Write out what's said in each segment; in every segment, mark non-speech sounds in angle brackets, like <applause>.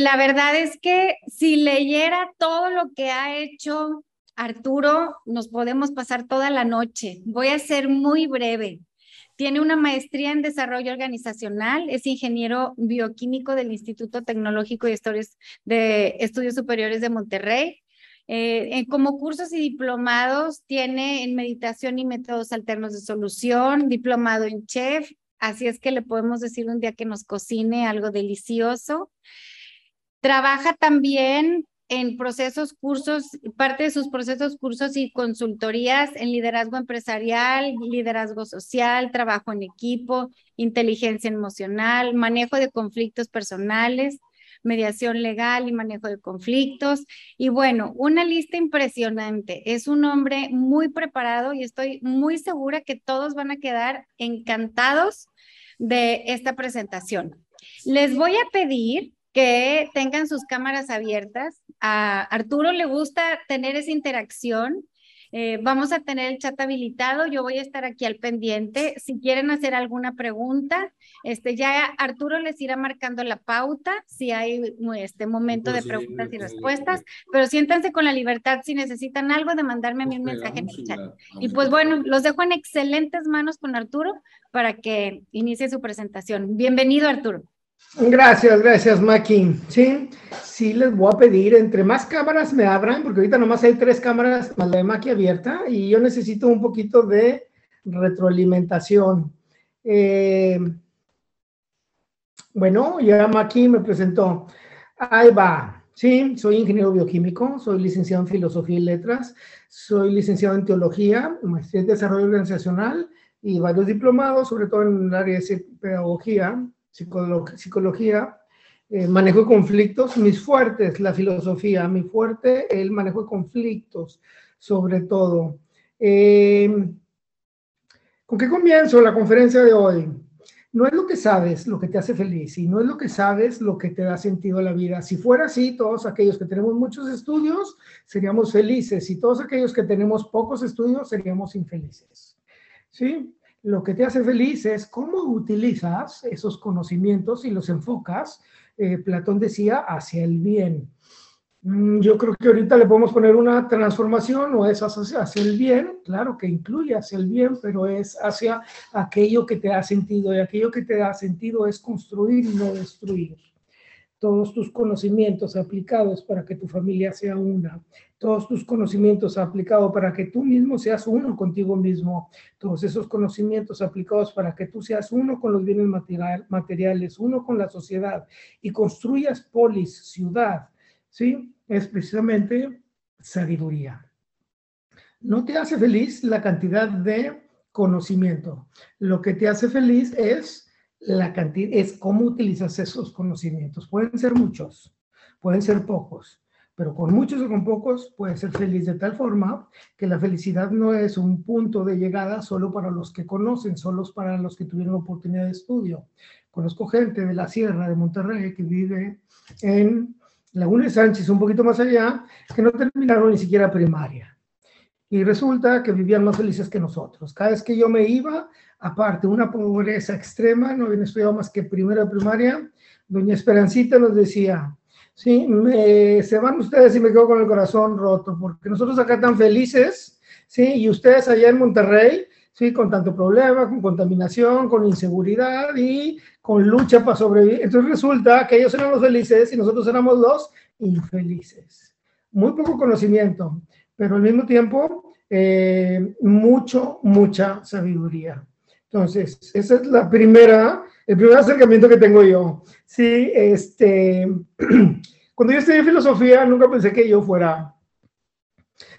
La verdad es que si leyera todo lo que ha hecho Arturo, nos podemos pasar toda la noche. Voy a ser muy breve. Tiene una maestría en desarrollo organizacional, es ingeniero bioquímico del Instituto Tecnológico y Estudios Superiores de Monterrey. Eh, como cursos y diplomados tiene en meditación y métodos alternos de solución, diplomado en chef, así es que le podemos decir un día que nos cocine algo delicioso. Trabaja también en procesos, cursos, parte de sus procesos, cursos y consultorías en liderazgo empresarial, liderazgo social, trabajo en equipo, inteligencia emocional, manejo de conflictos personales, mediación legal y manejo de conflictos. Y bueno, una lista impresionante. Es un hombre muy preparado y estoy muy segura que todos van a quedar encantados de esta presentación. Les voy a pedir que tengan sus cámaras abiertas. A Arturo le gusta tener esa interacción. Eh, vamos a tener el chat habilitado. Yo voy a estar aquí al pendiente. Si quieren hacer alguna pregunta, este, ya Arturo les irá marcando la pauta si hay este momento de preguntas y respuestas. Pero siéntanse con la libertad si necesitan algo de mandarme a mí un mensaje en el chat. Y pues bueno, los dejo en excelentes manos con Arturo para que inicie su presentación. Bienvenido, Arturo. Gracias, gracias, Maki. Sí, sí les voy a pedir, entre más cámaras me abran, porque ahorita nomás hay tres cámaras más la de Maki abierta y yo necesito un poquito de retroalimentación. Eh, bueno, ya Maki me presentó. Ahí va. Sí, soy ingeniero bioquímico, soy licenciado en filosofía y letras, soy licenciado en teología, maestría en desarrollo organizacional y varios diplomados, sobre todo en el área de pedagogía psicología, eh, manejo de conflictos, mis fuertes, la filosofía, mi fuerte, el manejo de conflictos, sobre todo. Em, ¿Con qué comienzo la conferencia de hoy? No es lo que sabes lo que te hace feliz y no es lo que sabes lo que te da sentido a la vida. Si fuera así, todos aquellos que tenemos muchos estudios seríamos felices y todos aquellos que tenemos pocos estudios seríamos infelices. ¿Sí? Lo que te hace feliz es cómo utilizas esos conocimientos y los enfocas, eh, Platón decía, hacia el bien. Mm, yo creo que ahorita le podemos poner una transformación, o es hacia, hacia el bien, claro que incluye hacia el bien, pero es hacia aquello que te da sentido, y aquello que te da sentido es construir no destruir todos tus conocimientos aplicados para que tu familia sea una, todos tus conocimientos aplicados para que tú mismo seas uno contigo mismo, todos esos conocimientos aplicados para que tú seas uno con los bienes materiales, uno con la sociedad y construyas polis, ciudad, ¿sí? Es precisamente sabiduría. No te hace feliz la cantidad de conocimiento. Lo que te hace feliz es la cantidad, es cómo utilizas esos conocimientos. Pueden ser muchos, pueden ser pocos, pero con muchos o con pocos puedes ser feliz de tal forma que la felicidad no es un punto de llegada solo para los que conocen, solo para los que tuvieron oportunidad de estudio. Conozco gente de la Sierra de Monterrey que vive en Laguna de Sánchez, un poquito más allá, que no terminaron ni siquiera primaria. Y resulta que vivían más felices que nosotros. Cada vez que yo me iba, aparte, una pobreza extrema, no habían estudiado más que primera primaria, doña Esperancita nos decía, sí, se van ustedes y me quedo con el corazón roto, porque nosotros acá tan felices, sí, y ustedes allá en Monterrey, sí, con tanto problema, con contaminación, con inseguridad y con lucha para sobrevivir. Entonces resulta que ellos eran los felices y nosotros éramos los infelices. Muy poco conocimiento, pero al mismo tiempo eh, mucho, mucha sabiduría. Entonces, esa es la primera, el primer acercamiento que tengo yo. Sí, este, <clears throat> cuando yo estudié filosofía, nunca pensé que yo fuera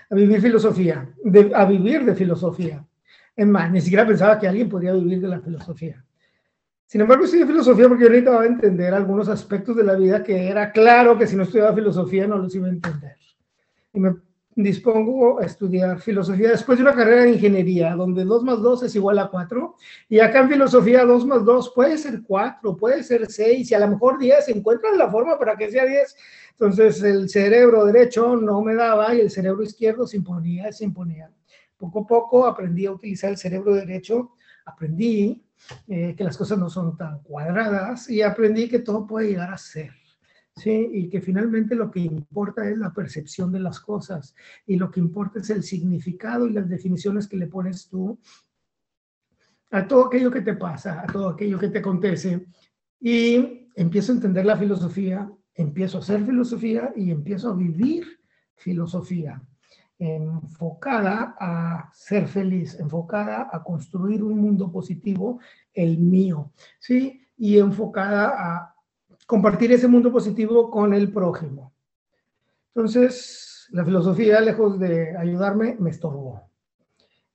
a vivir filosofía, a vivir de filosofía. Es más, ni siquiera pensaba que alguien podía vivir de la filosofía. Sin embargo, estudié filosofía porque yo necesitaba entender algunos aspectos de la vida que era claro que si no estudiaba filosofía no los iba a entender. Y me dispongo a estudiar filosofía después de una carrera de ingeniería, donde 2 más 2 es igual a 4. Y acá en filosofía 2 más 2 puede ser 4, puede ser 6 y a lo mejor 10. Encuentran la forma para que sea 10. Entonces el cerebro derecho no me daba y el cerebro izquierdo se imponía, se imponía. Poco a poco aprendí a utilizar el cerebro derecho, aprendí eh, que las cosas no son tan cuadradas y aprendí que todo puede llegar a ser. ¿Sí? Y que finalmente lo que importa es la percepción de las cosas y lo que importa es el significado y las definiciones que le pones tú a todo aquello que te pasa, a todo aquello que te acontece. Y empiezo a entender la filosofía, empiezo a hacer filosofía y empiezo a vivir filosofía enfocada a ser feliz, enfocada a construir un mundo positivo, el mío, ¿sí? Y enfocada a compartir ese mundo positivo con el prójimo. Entonces, la filosofía, lejos de ayudarme, me estorbó.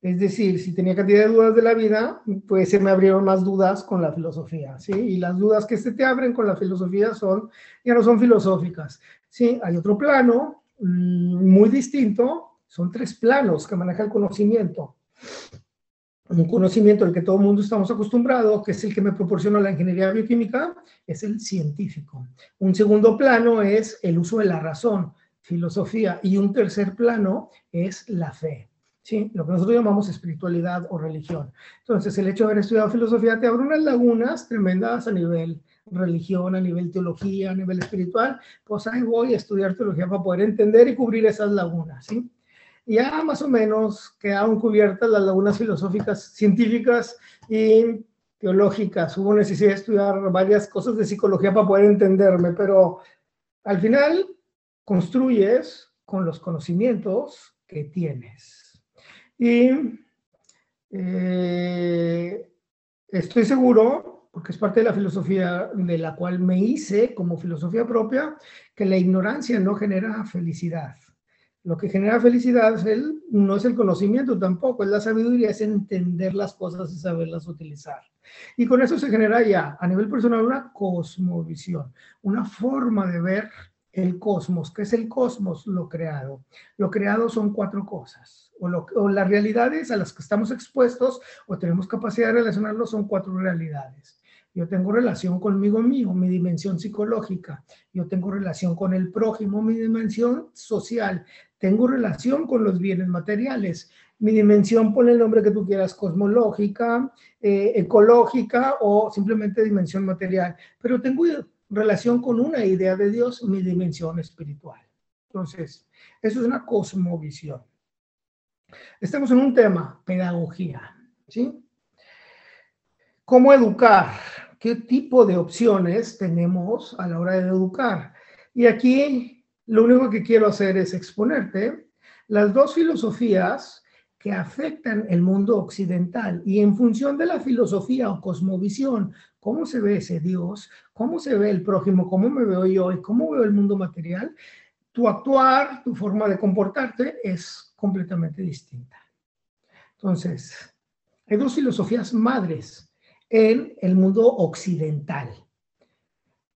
Es decir, si tenía cantidad de dudas de la vida, pues se me abrieron más dudas con la filosofía, ¿sí? Y las dudas que se te abren con la filosofía son, ya no son filosóficas, ¿sí? Hay otro plano mm, muy distinto son tres planos que maneja el conocimiento. Un conocimiento al que todo el mundo estamos acostumbrados, que es el que me proporciona la ingeniería bioquímica, es el científico. Un segundo plano es el uso de la razón, filosofía. Y un tercer plano es la fe. ¿sí? Lo que nosotros llamamos espiritualidad o religión. Entonces, el hecho de haber estudiado filosofía te abre unas lagunas tremendas a nivel religión, a nivel teología, a nivel espiritual. Pues ahí voy a estudiar teología para poder entender y cubrir esas lagunas. ¿sí? Ya más o menos quedaron cubiertas las lagunas filosóficas, científicas y teológicas. Hubo necesidad de estudiar varias cosas de psicología para poder entenderme, pero al final construyes con los conocimientos que tienes. Y eh, estoy seguro, porque es parte de la filosofía de la cual me hice como filosofía propia, que la ignorancia no genera felicidad. Lo que genera felicidad es el, no es el conocimiento tampoco, es la sabiduría, es entender las cosas y saberlas utilizar. Y con eso se genera ya a nivel personal una cosmovisión, una forma de ver el cosmos. ¿Qué es el cosmos? Lo creado. Lo creado son cuatro cosas. O, o las realidades a las que estamos expuestos o tenemos capacidad de relacionarlos son cuatro realidades. Yo tengo relación conmigo mío, mi dimensión psicológica. Yo tengo relación con el prójimo, mi dimensión social. Tengo relación con los bienes materiales. Mi dimensión, pone el nombre que tú quieras, cosmológica, eh, ecológica o simplemente dimensión material. Pero tengo relación con una idea de Dios, mi dimensión espiritual. Entonces, eso es una cosmovisión. Estamos en un tema, pedagogía. ¿sí? ¿Cómo educar? Qué tipo de opciones tenemos a la hora de educar. Y aquí lo único que quiero hacer es exponerte las dos filosofías que afectan el mundo occidental. Y en función de la filosofía o cosmovisión, cómo se ve ese Dios, cómo se ve el prójimo, cómo me veo yo y cómo veo el mundo material, tu actuar, tu forma de comportarte es completamente distinta. Entonces, hay dos filosofías madres en el mundo occidental.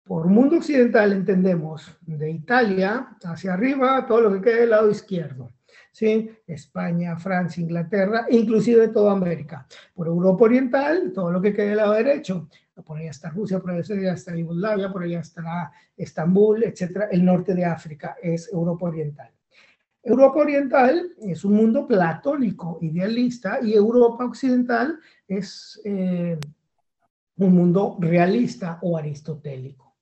Por mundo occidental entendemos de Italia hacia arriba todo lo que queda del lado izquierdo. ¿sí? España, Francia, Inglaterra, inclusive toda América. Por Europa Oriental, todo lo que queda del lado derecho. Por allá está Rusia, por allá está Yugoslavia, por allá está Estambul, etcétera. El norte de África es Europa Oriental. Europa Oriental es un mundo platónico, idealista, y Europa Occidental es eh, un mundo realista o aristotélico.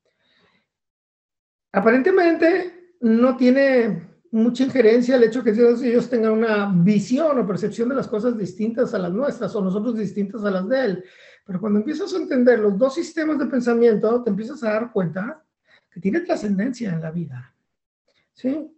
Aparentemente no tiene mucha injerencia el hecho que ellos tengan una visión o percepción de las cosas distintas a las nuestras o nosotros distintas a las de él. Pero cuando empiezas a entender los dos sistemas de pensamiento, te empiezas a dar cuenta que tiene trascendencia en la vida. ¿Sí?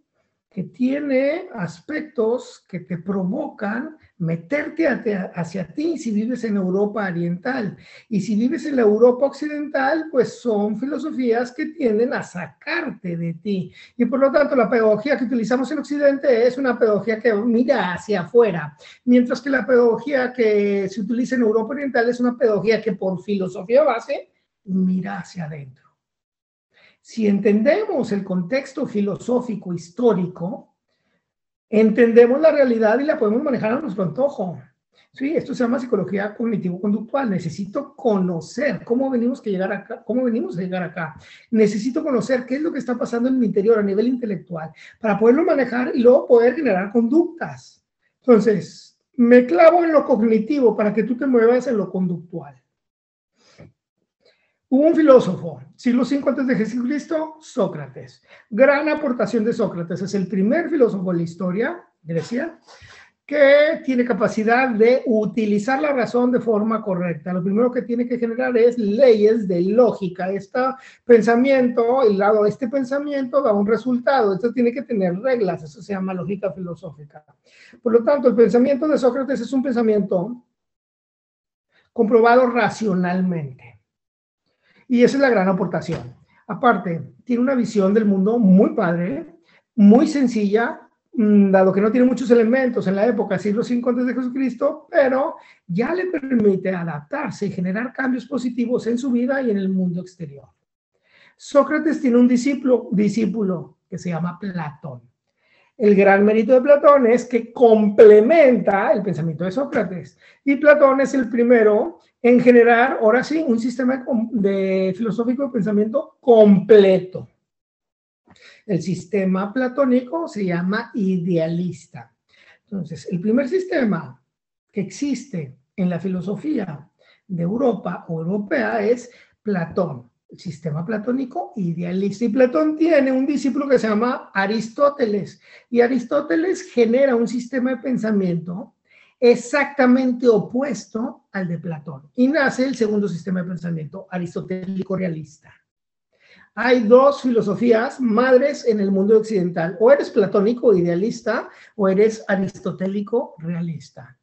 Que tiene aspectos que te provocan meterte hacia ti si vives en Europa Oriental. Y si vives en la Europa Occidental, pues son filosofías que tienden a sacarte de ti. Y por lo tanto, la pedagogía que utilizamos en Occidente es una pedagogía que mira hacia afuera, mientras que la pedagogía que se utiliza en Europa Oriental es una pedagogía que por filosofía base mira hacia adentro. Si entendemos el contexto filosófico histórico, entendemos la realidad y la podemos manejar a nuestro antojo. Sí, esto se llama psicología cognitivo-conductual. Necesito conocer cómo venimos, que llegar acá, cómo venimos a llegar acá. Necesito conocer qué es lo que está pasando en mi interior a nivel intelectual para poderlo manejar y luego poder generar conductas. Entonces, me clavo en lo cognitivo para que tú te muevas en lo conductual. Hubo un filósofo, siglo V antes de Jesucristo, Sócrates. Gran aportación de Sócrates. Es el primer filósofo de la historia, Grecia, que tiene capacidad de utilizar la razón de forma correcta. Lo primero que tiene que generar es leyes de lógica. Este pensamiento, el lado de este pensamiento da un resultado. Esto tiene que tener reglas. Eso se llama lógica filosófica. Por lo tanto, el pensamiento de Sócrates es un pensamiento comprobado racionalmente. Y esa es la gran aportación. Aparte, tiene una visión del mundo muy padre, muy sencilla, mm, dado que no tiene muchos elementos en la época, siglo V antes de Jesucristo, pero ya le permite adaptarse y generar cambios positivos en su vida y en el mundo exterior. Sócrates tiene un discípulo, discípulo que se llama Platón. El gran mérito de Platón es que complementa el pensamiento de Sócrates. Y Platón es el primero en generar, ahora sí, un sistema de filosófico de pensamiento completo. El sistema platónico se llama idealista. Entonces, el primer sistema que existe en la filosofía de Europa o europea es Platón sistema platónico idealista. Y Platón tiene un discípulo que se llama Aristóteles. Y Aristóteles genera un sistema de pensamiento exactamente opuesto al de Platón. Y nace el segundo sistema de pensamiento, aristotélico realista. Hay dos filosofías madres en el mundo occidental. O eres platónico idealista o eres aristotélico realista.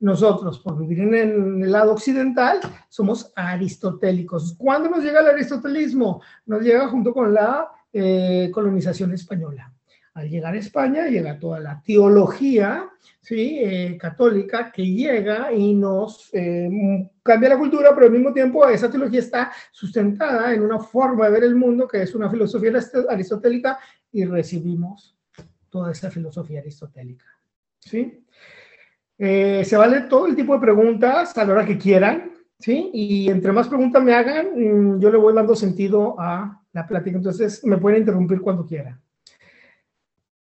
Nosotros, por vivir en el lado occidental, somos aristotélicos. ¿Cuándo nos llega el aristotelismo? Nos llega junto con la eh, colonización española. Al llegar a España llega toda la teología ¿sí? Eh, católica que llega y nos eh, cambia la cultura, pero al mismo tiempo esa teología está sustentada en una forma de ver el mundo que es una filosofía aristotélica y recibimos toda esa filosofía aristotélica. ¿sí? Eh, se vale todo el tipo de preguntas a la hora que quieran, ¿sí? Y entre más preguntas me hagan, mm, yo le voy dando sentido a la plática. Entonces, me pueden interrumpir cuando quieran.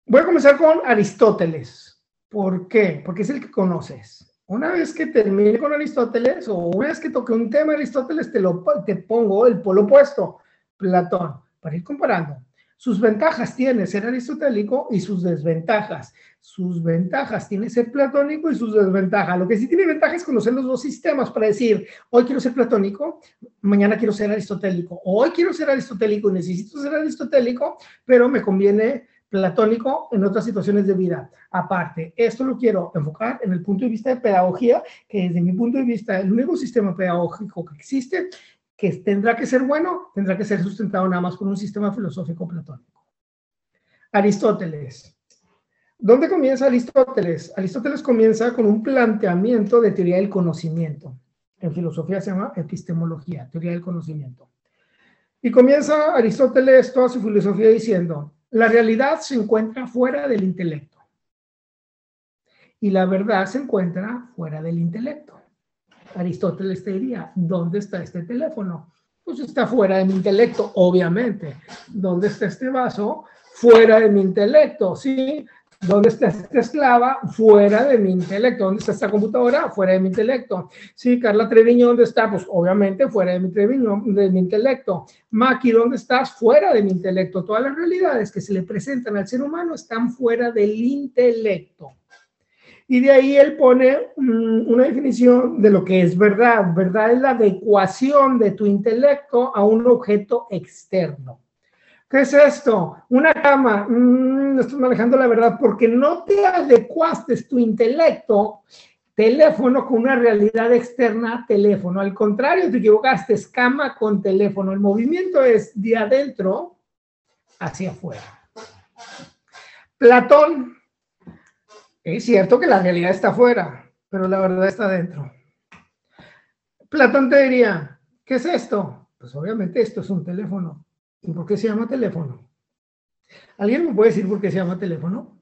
Voy a comenzar con Aristóteles. ¿Por qué? Porque es el que conoces. Una vez que termine con Aristóteles o una vez que toque un tema de Aristóteles, te, lo, te pongo el polo opuesto, Platón, para ir comparando. Sus ventajas tiene ser aristotélico y sus desventajas. Sus ventajas tiene ser platónico y sus desventajas. Lo que sí tiene ventaja es conocer los dos sistemas para decir, hoy quiero ser platónico, mañana quiero ser aristotélico. Hoy quiero ser aristotélico y necesito ser aristotélico, pero me conviene platónico en otras situaciones de vida. Aparte, esto lo quiero enfocar en el punto de vista de pedagogía, que desde mi punto de vista el único sistema pedagógico que existe que tendrá que ser bueno, tendrá que ser sustentado nada más por un sistema filosófico platónico. Aristóteles. ¿Dónde comienza Aristóteles? Aristóteles comienza con un planteamiento de teoría del conocimiento. En filosofía se llama epistemología, teoría del conocimiento. Y comienza Aristóteles toda su filosofía diciendo, la realidad se encuentra fuera del intelecto. Y la verdad se encuentra fuera del intelecto. Aristóteles te diría, ¿dónde está este teléfono? Pues está fuera de mi intelecto, obviamente. ¿Dónde está este vaso? Fuera de mi intelecto, ¿sí? ¿Dónde está esta esclava? Fuera de mi intelecto. ¿Dónde está esta computadora? Fuera de mi intelecto. Sí, Carla Treviño, ¿dónde está? Pues obviamente fuera de mi, Treviño, de mi intelecto. Maki, ¿dónde estás? Fuera de mi intelecto. Todas las realidades que se le presentan al ser humano están fuera del intelecto. Y de ahí él pone mm, una definición de lo que es verdad. Verdad es la adecuación de tu intelecto a un objeto externo. ¿Qué es esto? Una cama. Mm, no estoy manejando la verdad porque no te adecuaste tu intelecto, teléfono, con una realidad externa, teléfono. Al contrario, te equivocaste, es cama con teléfono. El movimiento es de adentro hacia afuera. Platón es cierto que la realidad está afuera, pero la verdad está dentro. Platón te diría, ¿qué es esto? Pues obviamente esto es un teléfono. ¿Y por qué se llama teléfono? ¿Alguien me puede decir por qué se llama teléfono?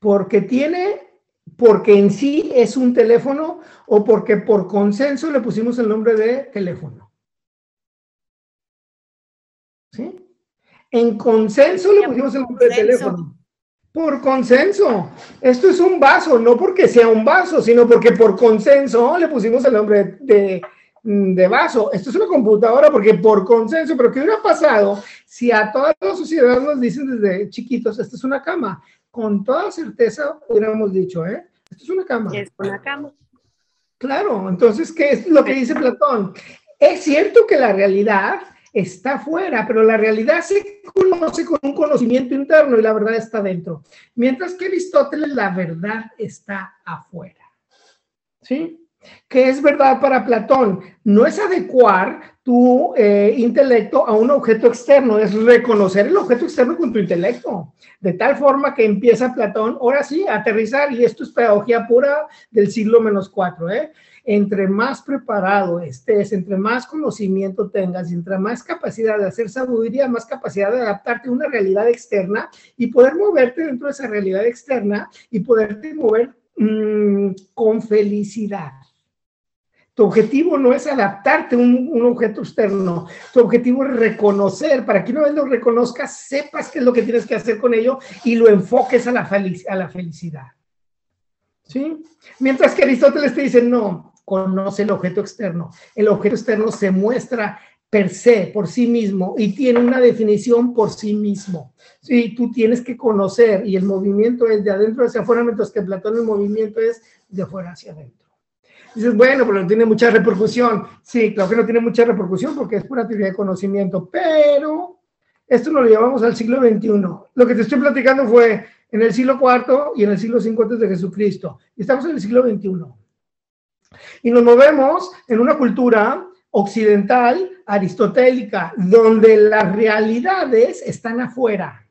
Porque tiene, porque en sí es un teléfono o porque por consenso le pusimos el nombre de teléfono. ¿Sí? En consenso le pusimos el nombre de teléfono. Por consenso. Esto es un vaso, no porque sea un vaso, sino porque por consenso le pusimos el nombre de, de vaso. Esto es una computadora porque por consenso, pero ¿qué hubiera pasado si a toda la sociedad nos dicen desde chiquitos, esto es una cama? Con toda certeza hubiéramos dicho, ¿eh? Esto es una cama. Es una cama. Claro, entonces, ¿qué es lo que dice Platón? Es cierto que la realidad está afuera, pero la realidad se conoce con un conocimiento interno y la verdad está dentro. Mientras que Aristóteles, la verdad está afuera. ¿Sí? ¿Qué es verdad para Platón? No es adecuar tu eh, intelecto a un objeto externo, es reconocer el objeto externo con tu intelecto. De tal forma que empieza Platón, ahora sí, a aterrizar, y esto es pedagogía pura del siglo menos cuatro, ¿eh? entre más preparado estés, entre más conocimiento tengas, entre más capacidad de hacer sabiduría, más capacidad de adaptarte a una realidad externa y poder moverte dentro de esa realidad externa y poderte mover mm, con felicidad. Tu objetivo no es adaptarte a un, objeto externo, tu objetivo es reconocer, para que una vez lo reconozcas, sepas qué es lo que tienes que hacer con ello y lo enfoques a la, a la felicidad. ¿Sí? Mientras que Aristóteles te dice, no, conoce el objeto externo. El objeto externo se muestra per se, por sí mismo, y tiene una definición por sí mismo. Sí, tú tienes que conocer, y el movimiento es de adentro hacia afuera, mientras que Platón el movimiento es de afuera hacia adentro. Dices, bueno, pero no tiene mucha repercusión. Sí, claro que no tiene mucha repercusión porque es pura teoría de conocimiento, pero esto lo llevamos al siglo XXI. Lo que te estoy platicando fue en el siglo IV y en el siglo V antes de Jesucristo. Estamos en el siglo XXI. Y nos movemos en una cultura occidental, aristotélica, donde las realidades están afuera.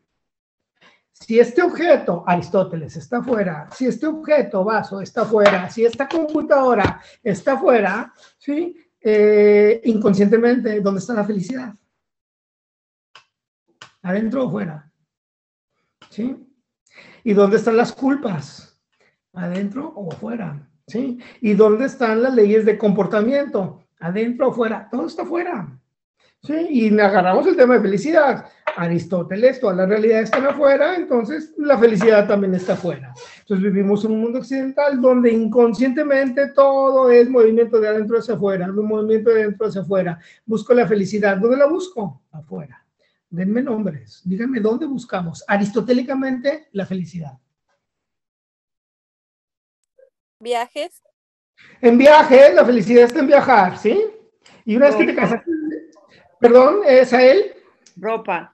Si este objeto, Aristóteles, está afuera, si este objeto, vaso, está afuera, si esta computadora está afuera, ¿sí? Eh, inconscientemente, ¿dónde está la felicidad? ¿Adentro o afuera? ¿Sí? ¿Y dónde están las culpas? ¿Adentro o afuera? ¿sí? ¿Y dónde están las leyes de comportamiento? ¿Adentro o fuera? Todo está afuera. ¿Sí? Y agarramos el tema de felicidad. Aristóteles, toda la realidad está afuera, entonces la felicidad también está afuera. Entonces vivimos en un mundo occidental donde inconscientemente todo es movimiento de adentro hacia afuera, un movimiento de adentro hacia afuera. Busco la felicidad. ¿Dónde la busco? Afuera. Denme nombres. Díganme dónde buscamos aristotélicamente la felicidad. viajes. En viajes, la felicidad está en viajar, ¿sí? Y una vez que te casaste, perdón, ¿es a él? Ropa.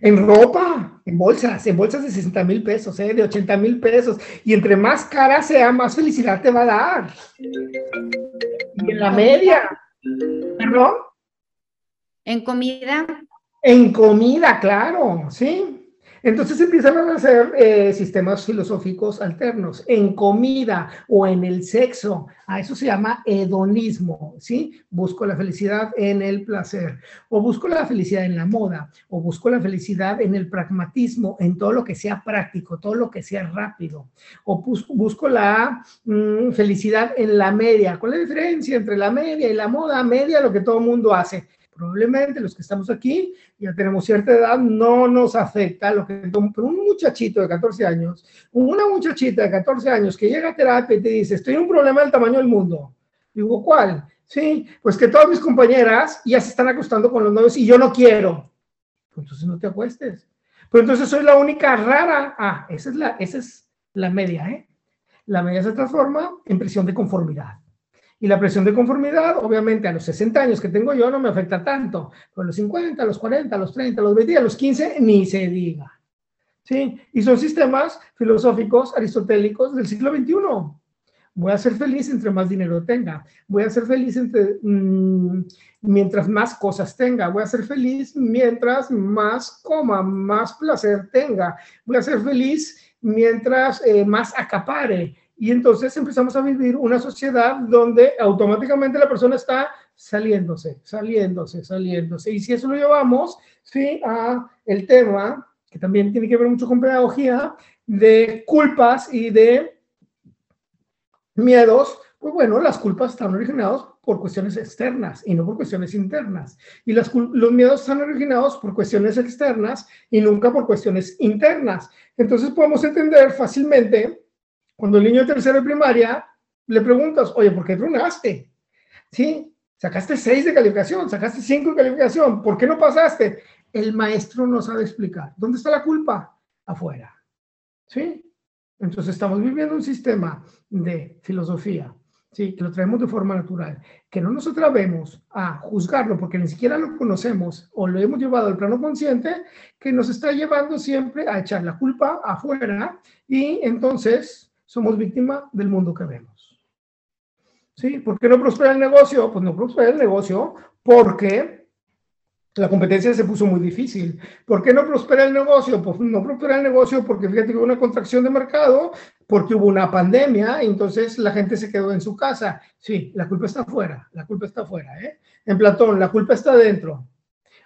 En ropa, en bolsas, en bolsas de 60 mil pesos, ¿eh? de 80 mil pesos. Y entre más cara sea, más felicidad te va a dar. Y en la media, ¿perdón? En comida. En comida, claro, ¿sí? Entonces empiezan a nacer eh, sistemas filosóficos alternos en comida o en el sexo. A eso se llama hedonismo, ¿sí? Busco la felicidad en el placer, o busco la felicidad en la moda, o busco la felicidad en el pragmatismo, en todo lo que sea práctico, todo lo que sea rápido, o busco, la mm, felicidad en la media. ¿Cuál es la diferencia entre la media y la moda? Media, lo que todo el mundo hace probablemente los que estamos aquí ya tenemos cierta edad, no nos afecta lo que pero un muchachito de 14 años, una muchachita de 14 años que llega a terapia y te dice, estoy en un problema del tamaño del mundo. Digo, ¿cuál? Sí, pues que todas mis compañeras ya se están acostando con los novios y yo no quiero. Pues entonces no te acuestes. Pero entonces soy la única rara. Ah, esa es la, esa es la media, ¿eh? La media se transforma en presión de conformidad. Y la presión de conformidad, obviamente, a los 60 años que tengo yo no me afecta tanto, pero a los 50, a los 40, a los 30, a los 20, a los 15, ni se diga. ¿Sí? Y son sistemas filosóficos aristotélicos del siglo XXI. Voy a ser feliz entre más dinero tenga. Voy a ser feliz entre, mm, mientras más cosas tenga. Voy a ser feliz mientras más coma, más placer tenga. Voy a ser feliz mientras eh, más acapare y entonces empezamos a vivir una sociedad donde automáticamente la persona está saliéndose, saliéndose, saliéndose. Y si eso lo llevamos, sí, a el tema, que también tiene que ver mucho con pedagogía, de culpas y de miedos, pues bueno, las culpas están originadas por cuestiones externas y no por cuestiones internas. Y las, los miedos están originados por cuestiones externas y nunca por cuestiones internas. Entonces podemos entender fácilmente cuando el niño de tercero de primaria le preguntas, oye, ¿por qué tronaste? ¿Sí? Sacaste 6 de calificación, sacaste 5 de calificación. ¿Por qué no pasaste? El maestro no sabe explicar. ¿Dónde está la culpa? Afuera. ¿Sí? Entonces estamos viviendo un sistema de filosofía, ¿sí? que lo traemos de forma natural, que no nos atrevemos a juzgarlo porque ni siquiera lo conocemos o lo hemos llevado al plano consciente, que nos está llevando siempre a echar la culpa afuera y entonces somos víctima del mundo que vemos. ¿Sí? ¿Por qué no prospera el negocio? Pues no prospera el negocio porque la competencia se puso muy difícil. ¿Por qué no prospera el negocio? Pues no prospera el negocio porque fíjate que hubo una contracción de mercado, porque hubo una pandemia, y entonces la gente se quedó en su casa. Sí, la culpa está afuera, la culpa está afuera. ¿eh? En Platón, la culpa está dentro.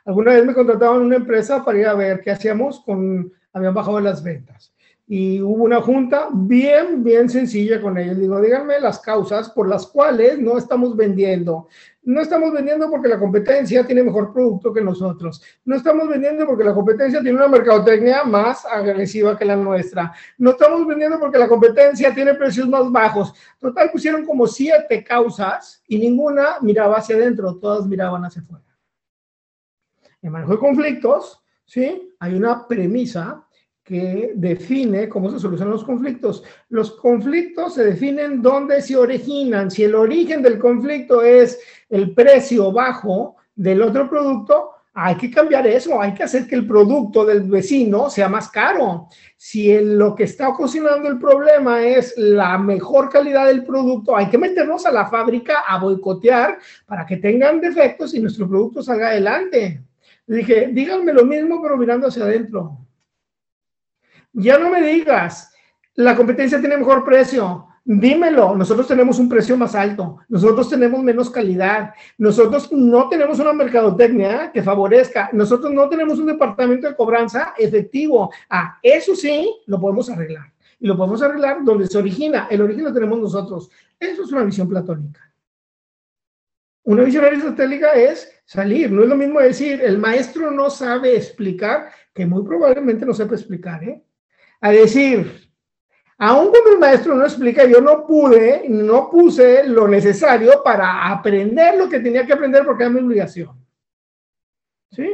Alguna vez me contrataban en una empresa para ir a ver qué hacíamos con, habían bajado las ventas. Y hubo una junta bien, bien sencilla con ellos. Digo, díganme las causas por las cuales no estamos vendiendo. No estamos vendiendo porque la competencia tiene mejor producto que nosotros. No estamos vendiendo porque la competencia tiene una mercadotecnia más agresiva que la nuestra. No estamos vendiendo porque la competencia tiene precios más bajos. Total, pusieron como siete causas y ninguna miraba hacia adentro, todas miraban hacia afuera. En manejo de conflictos, ¿sí? Hay una premisa que define cómo se solucionan los conflictos. Los conflictos se definen dónde se originan. Si el origen del conflicto es el precio bajo del otro producto, hay que cambiar eso, hay que hacer que el producto del vecino sea más caro. Si lo que está ocasionando el problema es la mejor calidad del producto, hay que meternos a la fábrica a boicotear para que tengan defectos y nuestro producto salga adelante. dije, díganme lo mismo, pero mirando hacia adentro. Ya no me digas, la competencia tiene mejor precio. Dímelo, nosotros tenemos un precio más alto, nosotros tenemos menos calidad, nosotros no tenemos una mercadotecnia que favorezca, nosotros no tenemos un departamento de cobranza efectivo. Ah, eso sí, lo podemos arreglar. Y lo podemos arreglar donde se origina. El origen lo tenemos nosotros. Eso es una visión platónica. Una visión aristotélica es salir. No es lo mismo decir, el maestro no sabe explicar, que muy probablemente no sepa explicar, ¿eh? A decir, aún cuando el maestro no explica, yo no pude, no puse lo necesario para aprender lo que tenía que aprender porque era mi obligación. ¿Sí?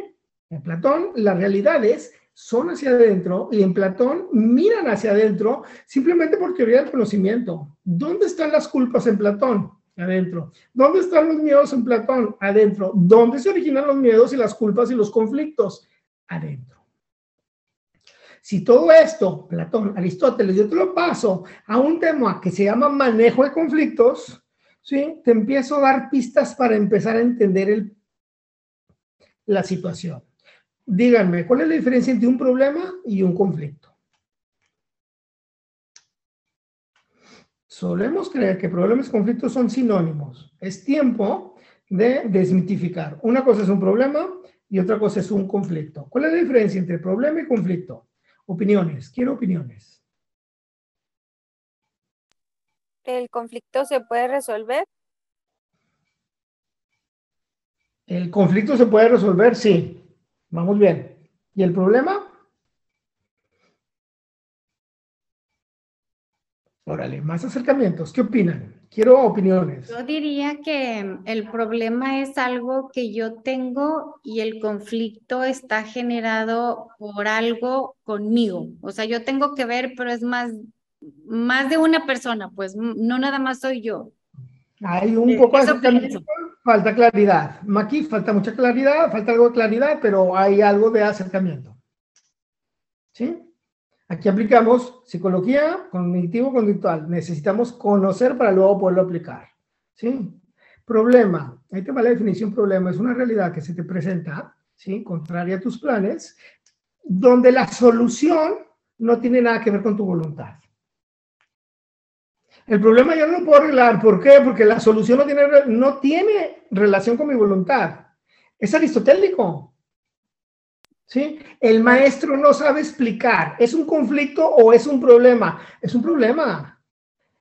En Platón, las realidades son hacia adentro y en Platón miran hacia adentro simplemente por teoría del conocimiento. ¿Dónde están las culpas en Platón? Adentro. ¿Dónde están los miedos en Platón? Adentro. ¿Dónde se originan los miedos y las culpas y los conflictos? Adentro. Si todo esto, Platón, Aristóteles, yo te lo paso a un tema que se llama manejo de conflictos, ¿sí? te empiezo a dar pistas para empezar a entender la situación. Díganme, ¿cuál es la diferencia entre un problema y un conflicto? Solemos creer que problemas y conflictos son sinónimos. Es tiempo de desmitificar. Una cosa es un problema y otra cosa es un conflicto. ¿Cuál es la diferencia entre problema y conflicto? Opiniones, quiero opiniones. ¿El conflicto se puede resolver? El conflicto se puede resolver, sí. Vamos bien. ¿Y el problema? Órale, más acercamientos. ¿Qué opinan? Quiero opiniones. Yo diría que el problema es algo que yo tengo y el conflicto está generado por algo conmigo. O sea, yo tengo que ver, pero es más, más de una persona, pues no nada más soy yo. Hay un poco de acercamiento, falta claridad. Aquí falta mucha claridad, falta algo de claridad, pero hay algo de acercamiento. ¿Sí? Aquí aplicamos psicología cognitivo-conductual. Necesitamos conocer para luego poderlo aplicar. ¿Sí? Problema. Ahí te va la definición problema. Es una realidad que se te presenta, ¿sí? Contraria a tus planes, donde la solución no tiene nada que ver con tu voluntad. El problema yo no lo puedo arreglar. ¿Por qué? Porque la solución no tiene, no tiene relación con mi voluntad. Es aristotélico. ¿Sí? El maestro no sabe explicar, ¿es un conflicto o es un problema? Es un problema.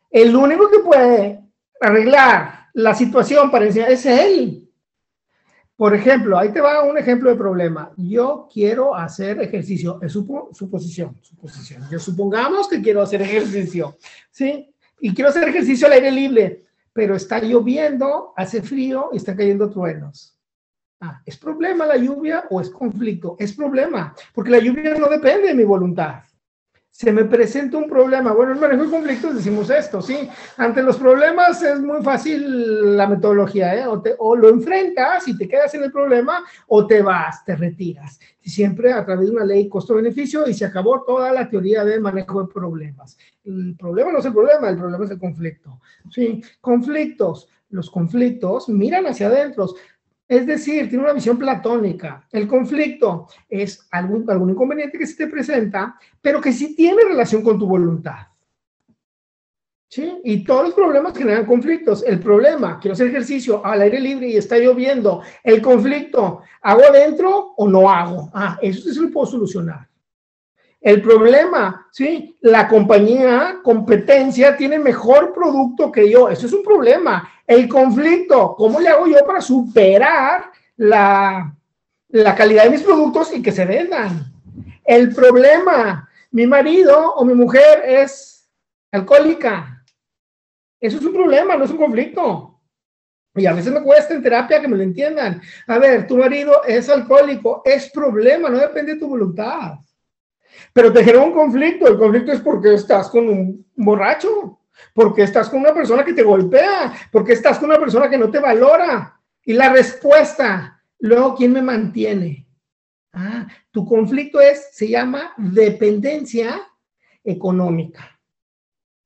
El único que puede arreglar la situación para enseñar es él. Por ejemplo, ahí te va un ejemplo de problema. Yo quiero hacer ejercicio, es suposición, suposición. Yo supongamos que quiero hacer ejercicio, ¿sí? Y quiero hacer ejercicio al aire libre, pero está lloviendo, hace frío y está cayendo truenos. Ah, ¿Es problema la lluvia o es conflicto? Es problema, porque la lluvia no depende de mi voluntad se me presenta un problema. Bueno, en manejo de conflictos decimos esto, ¿sí? Ante los problemas es muy fácil la metodología, ¿eh? O, lo enfrentas y te quedas en el problema o te vas, te retiras. Y siempre a través de una ley costo-beneficio y se acabó toda la teoría de manejo de problemas. El problema no es el problema, el problema es el conflicto. ¿sí? Conflictos. Los conflictos miran hacia adentro. Es decir, tiene una visión platónica. El conflicto es algún, algún inconveniente que se te presenta, pero que sí tiene relación con tu voluntad. ¿Sí? Y todos los problemas generan conflictos. El problema, quiero hacer ejercicio al aire libre y está lloviendo. El conflicto, ¿hago adentro o no hago? Ah, eso se lo puedo solucionar. El problema, ¿sí? La compañía, competencia, tiene mejor producto que yo. Eso es un problema. El conflicto, ¿cómo le hago yo para superar la, la calidad de mis productos y que se vendan? El problema, mi marido o mi mujer es alcohólica. Eso es un problema, no es un conflicto. Y a veces me cuesta en terapia que me lo entiendan. A ver, tu marido es alcohólico, es problema, no depende de tu voluntad. Pero te genera un conflicto. El conflicto es porque estás con un borracho, porque estás con una persona que te golpea, porque estás con una persona que no te valora. Y la respuesta, luego, ¿quién me mantiene? Ah, tu conflicto es, se llama dependencia económica.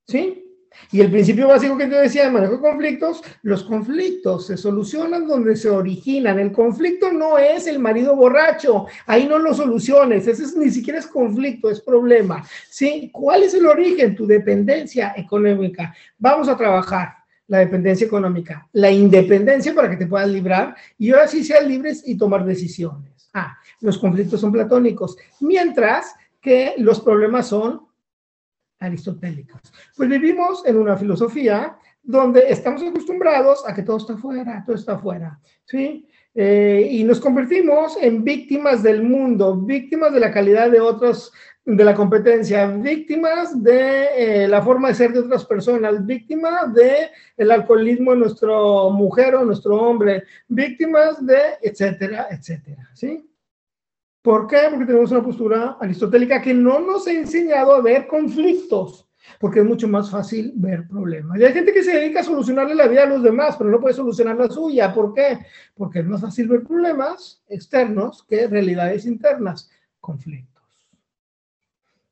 ¿Sí? Y el principio básico que te decía de manejo de conflictos, los conflictos se solucionan donde se originan. El conflicto no es el marido borracho, ahí no lo soluciones, ese es, ni siquiera es conflicto, es problema. ¿Sí? ¿Cuál es el origen? Tu dependencia económica. Vamos a trabajar la dependencia económica, la independencia para que te puedas librar y ahora sí seas libres y tomar decisiones. Ah, los conflictos son platónicos, mientras que los problemas son aristotélicas. Pues vivimos en una filosofía donde estamos acostumbrados a que todo está fuera, todo está fuera, ¿sí? Eh, y nos convertimos en víctimas del mundo, víctimas de la calidad de otros, de la competencia, víctimas de eh, la forma de ser de otras personas, víctimas de el alcoholismo de nuestro mujer o nuestro hombre, víctimas de etcétera, etcétera, ¿sí? ¿Por qué? Porque tenemos una postura aristotélica que no nos ha enseñado a ver conflictos, porque es mucho más fácil ver problemas. Y hay gente que se dedica a solucionarle la vida a los demás, pero no puede solucionar la suya. ¿Por qué? Porque es más fácil ver problemas externos que realidades internas, conflictos.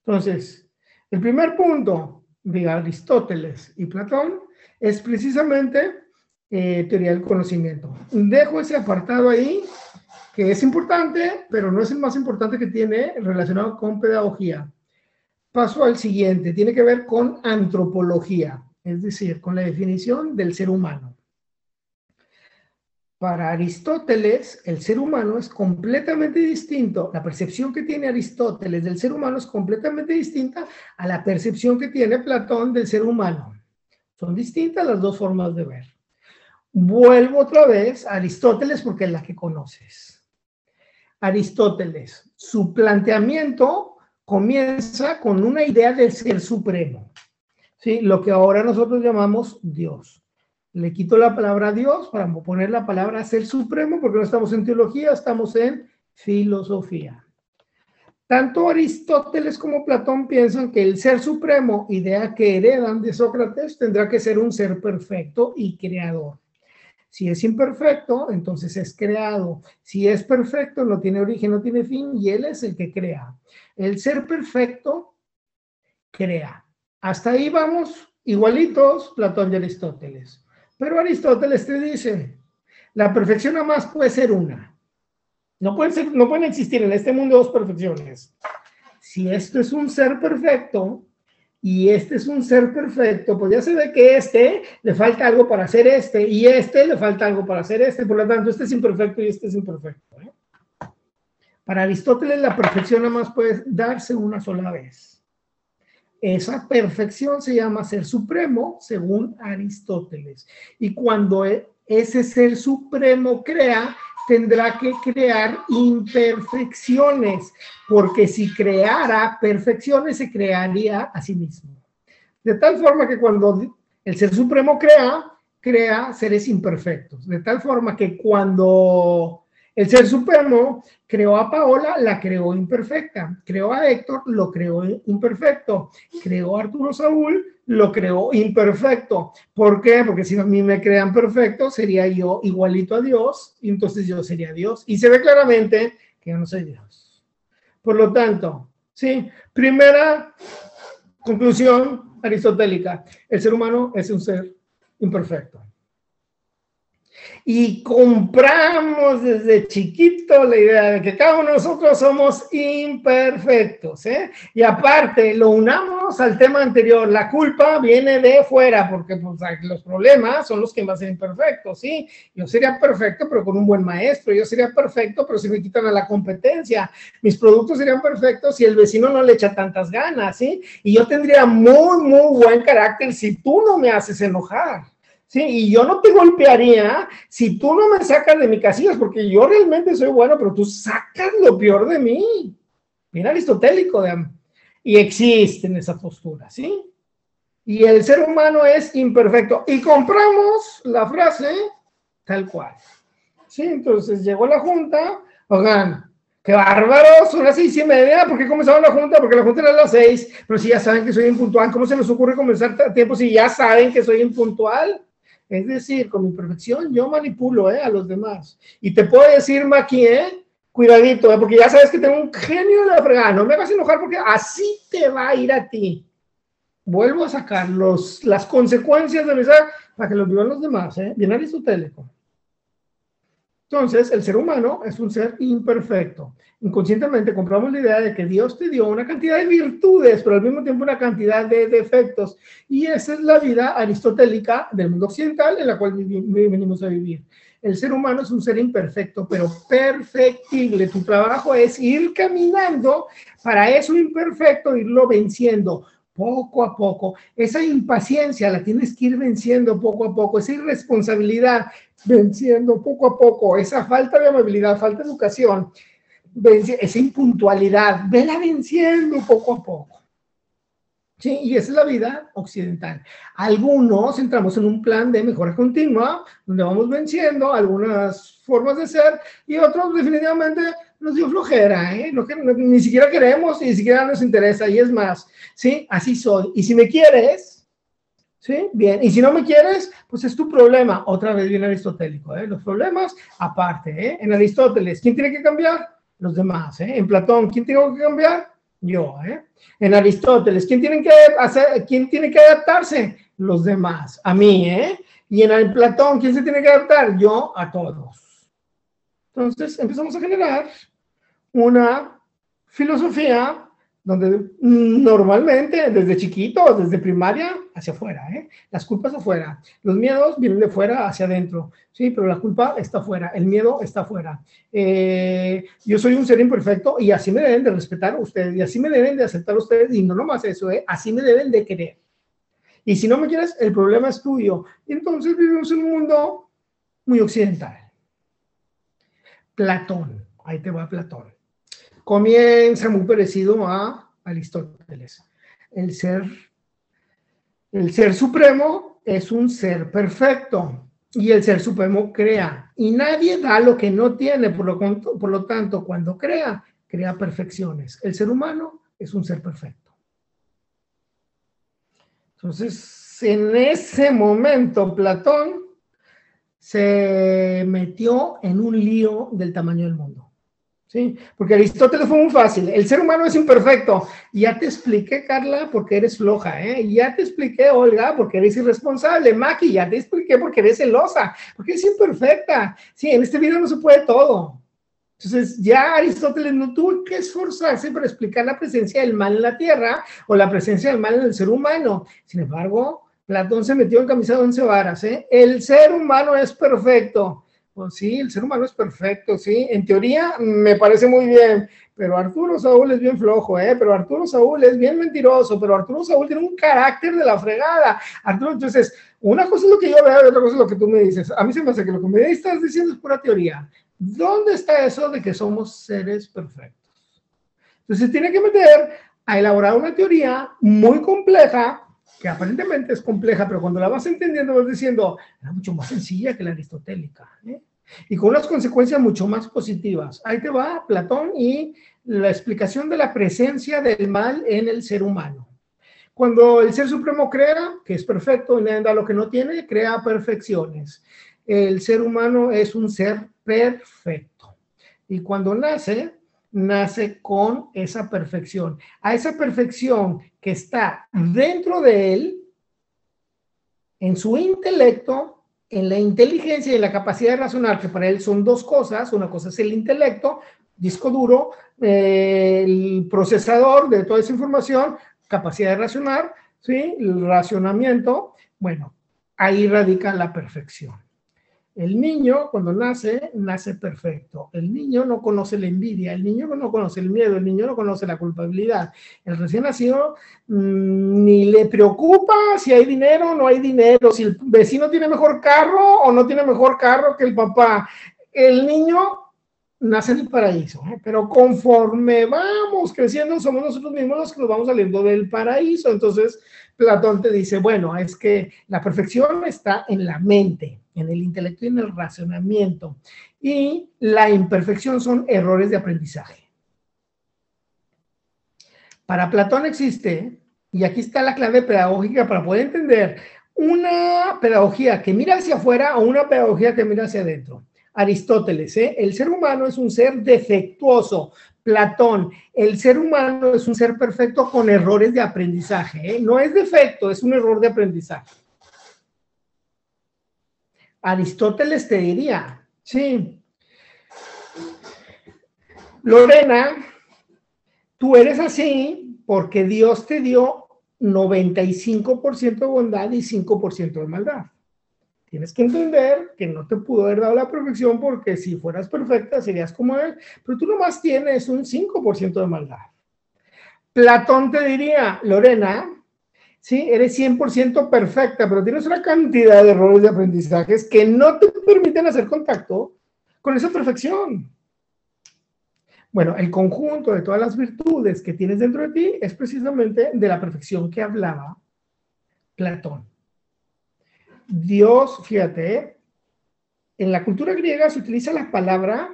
Entonces, el primer punto de Aristóteles y Platón es precisamente eh, teoría del conocimiento. Dejo ese apartado ahí que es importante, pero no es el más importante que tiene relacionado con pedagogía. Paso al siguiente, tiene que ver con antropología, es decir, con la definición del ser humano. Para Aristóteles, el ser humano es completamente distinto, la percepción que tiene Aristóteles del ser humano es completamente distinta a la percepción que tiene Platón del ser humano. Son distintas las dos formas de ver. Vuelvo otra vez a Aristóteles porque es la que conoces. Aristóteles. Su planteamiento comienza con una idea del ser supremo, ¿sí? lo que ahora nosotros llamamos Dios. Le quito la palabra Dios para poner la palabra ser supremo, porque no estamos en teología, estamos en filosofía. Tanto Aristóteles como Platón piensan que el ser supremo, idea que heredan de Sócrates, tendrá que ser un ser perfecto y creador. Si es imperfecto, entonces es creado. Si es perfecto, no tiene origen, no tiene fin y él es el que crea. El ser perfecto crea. Hasta ahí vamos igualitos Platón y Aristóteles. Pero Aristóteles te dice, la perfección nada más puede ser una. No pueden, ser, no pueden existir en este mundo dos perfecciones. Si esto es un ser perfecto, y este es un ser perfecto, pues ya se ve que este le falta algo para hacer este, y este le falta algo para hacer este, por lo tanto, este es imperfecto y este es imperfecto. ¿eh? Para Aristóteles, la perfección nada más puede darse una sola vez. Esa perfección se llama ser supremo, según Aristóteles. Y cuando e, ese ser supremo crea, tendrá que crear imperfecciones, porque si creara perfecciones se crearía a sí mismo. De tal forma que cuando el Ser Supremo crea, crea seres imperfectos, de tal forma que cuando el Ser Supremo creó a Paola, la creó imperfecta, creó a Héctor, lo creó imperfecto, creó a Arturo Saúl, lo creó imperfecto. ¿Por qué? Porque si a mí me crean perfecto, sería yo igualito a Dios, y entonces yo sería Dios. Y se ve claramente que yo no soy Dios. Por lo tanto, sí, primera conclusión aristotélica, el ser humano es un ser imperfecto y compramos desde chiquito la idea de que cada uno nosotros somos imperfectos. ¿eh? Y aparte, lo unamos al tema anterior, la culpa viene de fuera, porque pues, los problemas son los que más ser imperfectos. ¿sí? Yo sería perfecto, pero con un buen maestro. Yo sería perfecto, pero si me quitan a la competencia. Mis productos serían perfectos si el vecino no le echa tantas ganas. ¿sí? Y yo tendría muy, muy buen carácter si tú no me haces enojar. Y yo no te golpearía si tú no me sacas de mi casillas, porque yo realmente soy bueno, pero tú sacas lo peor de mí. Bien aristotélico, de, y existe en esa postura, ¿sí? Y el ser humano es imperfecto. Y compramos la frase tal cual. ¿Sí? Entonces llegó la junta, oigan, qué bárbaro, son las seis y media, ¿por qué comenzaron la junta? Porque la junta era a las seis, pero si ya saben que soy impuntual, ¿cómo se les ocurre comenzar a tiempo si ya saben que soy impuntual? Es decir, con mi perfección yo manipulo ¿eh? a los demás. Y te puedo decir, Maki, ¿eh? cuidadito, ¿eh? porque ya sabes que tengo un genio de la fregada. No me hagas enojar porque así te va a ir a ti. Vuelvo a sacar los, las consecuencias de mensaje para que lo vivan los demás. ¿eh? Bien aristotélico. Entonces, el ser humano es un ser imperfecto. Inconscientemente compramos la idea de que Dios te dio una cantidad de virtudes, pero al mismo tiempo una cantidad de defectos. Y esa es la vida aristotélica del mundo occidental en la cual venimos a vivir. El ser humano es un ser imperfecto, pero perfectible. Tu trabajo es ir caminando para eso imperfecto, irlo venciendo poco a poco. Esa impaciencia la tienes que ir venciendo poco a poco, esa irresponsabilidad venciendo poco a poco, esa falta de amabilidad, falta de educación, esa impuntualidad, vela venciendo poco a poco. Sí, y esa es la vida occidental. Algunos entramos en un plan de mejora continua, donde vamos venciendo algunas formas de ser, y otros definitivamente nos dio flojera, ¿eh? ni siquiera queremos y ni siquiera nos interesa, y es más, ¿sí? Así soy. Y si me quieres, ¿sí? Bien, y si no me quieres, pues es tu problema. Otra vez bien aristotélico, ¿eh? Los problemas aparte, ¿eh? En Aristóteles, ¿quién tiene que cambiar? Los demás, ¿eh? En Platón, ¿quién tiene que cambiar? Yo, ¿eh? En Aristóteles, ¿quién tiene que hacer, quién tiene que adaptarse? Los demás, a mí, ¿eh? Y en Platón, ¿quién se tiene que adaptar? Yo a todos. Entonces empezamos a generar una filosofía donde normalmente desde chiquito, desde primaria, hacia afuera, ¿eh? las culpas afuera, los miedos vienen de fuera hacia adentro, sí, pero la culpa está afuera, el miedo está afuera. Eh, yo soy un ser imperfecto y así me deben de respetar ustedes y así me deben de aceptar ustedes y no nomás eso, ¿eh? así me deben de querer. Y si no me quieres, el problema es tuyo. Y entonces vivimos en un mundo muy occidental. Platón, ahí te va Platón comienza muy parecido a Aristóteles. El ser, el ser supremo es un ser perfecto y el ser supremo crea y nadie da lo que no tiene, por lo, por lo tanto, cuando crea, crea perfecciones. El ser humano es un ser perfecto. Entonces, en ese momento, Platón se metió en un lío del tamaño del mundo. ¿Sí? Porque Aristóteles fue muy fácil. El ser humano es imperfecto. Ya te expliqué, Carla, porque eres floja, ¿eh? Ya te expliqué, Olga, porque eres irresponsable. Maki, ya te expliqué porque eres celosa, porque eres imperfecta. Sí, en este video no se puede todo. Entonces, ya Aristóteles no tuvo que esforzarse para explicar la presencia del mal en la tierra o la presencia del mal en el ser humano. Sin embargo, Platón se metió en camisa de once varas. ¿eh? El ser humano es perfecto. Pues sí, el ser humano es perfecto, sí. En teoría me parece muy bien, pero Arturo Saúl es bien flojo, ¿eh? Pero Arturo Saúl es bien mentiroso, pero Arturo Saúl tiene un carácter de la fregada. Arturo, entonces, una cosa es lo que yo veo y otra cosa es lo que tú me dices. A mí se me hace que lo que me estás diciendo es pura teoría. ¿Dónde está eso de que somos seres perfectos? Entonces, tiene que meter a elaborar una teoría muy compleja que aparentemente es compleja, pero cuando la vas entendiendo vas diciendo, era mucho más sencilla que la aristotélica, ¿eh? y con unas consecuencias mucho más positivas. Ahí te va Platón y la explicación de la presencia del mal en el ser humano. Cuando el Ser Supremo crea, que es perfecto y nadie da lo que no tiene, crea perfecciones. El ser humano es un ser perfecto. Y cuando nace, nace con esa perfección. A esa perfección que está dentro de él, en su intelecto, en la inteligencia y en la capacidad de razonar, que para él son dos cosas. Una cosa es el intelecto, disco duro, eh, el procesador de toda esa información, capacidad de racionar, ¿sí? El racionamiento, bueno, ahí radica la perfección. El niño, cuando nace, nace perfecto. El niño no conoce la envidia, el niño no conoce el miedo, el niño no conoce la culpabilidad. El recién nacido mm, ni le preocupa si hay dinero o no hay dinero, si el vecino tiene mejor carro o no tiene mejor carro que el papá. El niño nace en el paraíso, ¿eh? pero conforme vamos creciendo, somos nosotros mismos los que nos vamos saliendo del paraíso. Entonces, Platón te dice, bueno, es que la perfección está en la mente, en el intelecto y en el razonamiento, y la imperfección son errores de aprendizaje. Para Platón existe, y aquí está la clave pedagógica para poder entender, una pedagogía que mira hacia afuera o una pedagogía que mira hacia adentro. Aristóteles, ¿eh? el ser humano es un ser defectuoso. Platón, el ser humano es un ser perfecto con errores de aprendizaje. ¿eh? No es defecto, es un error de aprendizaje. Aristóteles te diría, sí, Lorena, tú eres así porque Dios te dio 95% de bondad y 5% de maldad. Tienes que entender que no te pudo haber dado la perfección porque si fueras perfecta serías como él, pero tú nomás tienes un 5% de maldad. Platón te diría, Lorena, sí, eres 100% perfecta, pero tienes una cantidad de errores de aprendizajes que no te permiten hacer contacto con esa perfección. Bueno, el conjunto de todas las virtudes que tienes dentro de ti es precisamente de la perfección que hablaba Platón. Dios, fíjate, en la cultura griega se utiliza la palabra,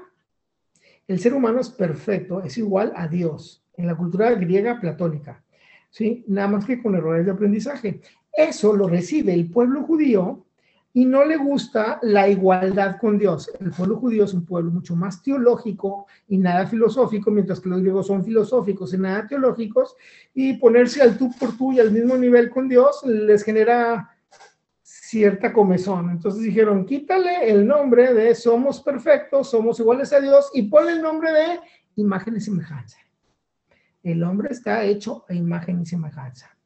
el ser humano es perfecto, es igual a Dios, en la cultura griega platónica, ¿sí? Nada más que con errores de aprendizaje. Eso lo recibe el pueblo judío y no le gusta la igualdad con Dios. El pueblo judío es un pueblo mucho más teológico y nada filosófico, mientras que los griegos son filosóficos y nada teológicos, y ponerse al tú por tú y al mismo nivel con Dios les genera cierta comezón. Entonces dijeron, quítale el nombre de somos perfectos, somos iguales a Dios y ponle el nombre de imagen y semejanza. El hombre está hecho a imagen y semejanza.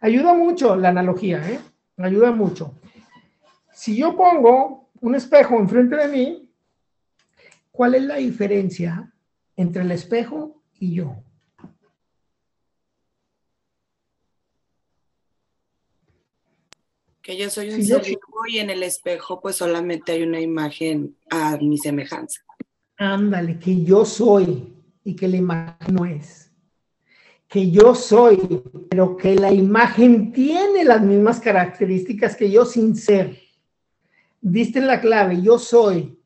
Ayuda mucho la analogía, ¿eh? Ayuda mucho. Si yo pongo un espejo enfrente de mí, ¿cuál es la diferencia entre el espejo y yo? Que yo soy un ser vivo y en el espejo pues solamente hay una imagen a mi semejanza. Ándale, que yo soy y que la imagen no es. Que yo soy, pero que la imagen tiene las mismas características que yo sin ser. Diste la clave, yo soy.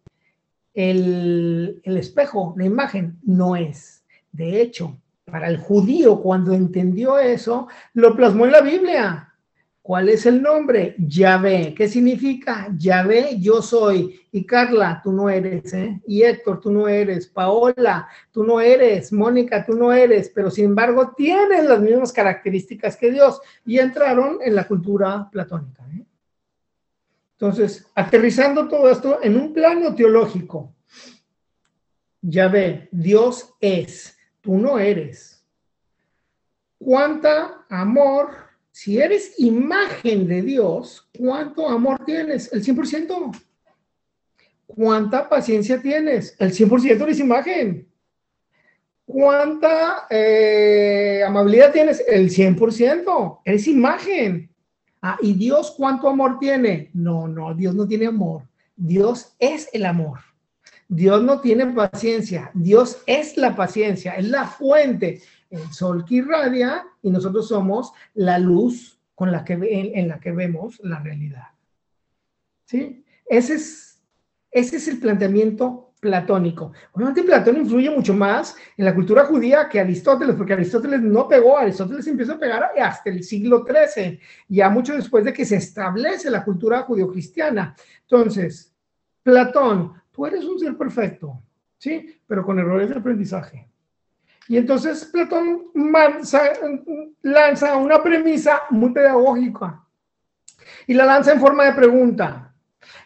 El, el espejo, la imagen, no es. De hecho, para el judío, cuando entendió eso, lo plasmó en la Biblia ¿Cuál es el nombre? Yahvé. ¿Qué significa? Yahvé, yo soy. Y Carla, tú no eres, ¿eh? Y Héctor, tú no eres. Paola, tú no eres. Mónica, tú no eres. Pero sin embargo, tienen las mismas características que Dios. Y entraron en la cultura platónica. ¿eh? Entonces, aterrizando todo esto en un plano teológico. Yahvé, Dios es. Tú no eres. ¿Cuánta amor si eres imagen de Dios, ¿cuánto amor tienes? El 100%. ¿Cuánta paciencia tienes? El 100% eres imagen. ¿Cuánta eh, amabilidad tienes? El 100%. Eres imagen. Ah, ¿y Dios cuánto amor tiene? No, no, Dios no tiene amor. Dios es el amor. Dios no tiene paciencia. Dios es la paciencia, es la fuente el sol que irradia y nosotros somos la luz con la que, en, la que vemos la realidad. ¿Sí? Ese es, ese es el planteamiento platónico. Obviamente Platón influye mucho más en la cultura judía que Aristóteles, porque Aristóteles no pegó, Aristóteles empieza a pegar hasta el siglo XIII, ya mucho después de que se establece la cultura judio-cristiana. Entonces, Platón, tú eres un ser perfecto, ¿sí? Pero con errores de aprendizaje. Y entonces Platón lanza una premisa muy pedagógica y la lanza en forma de pregunta.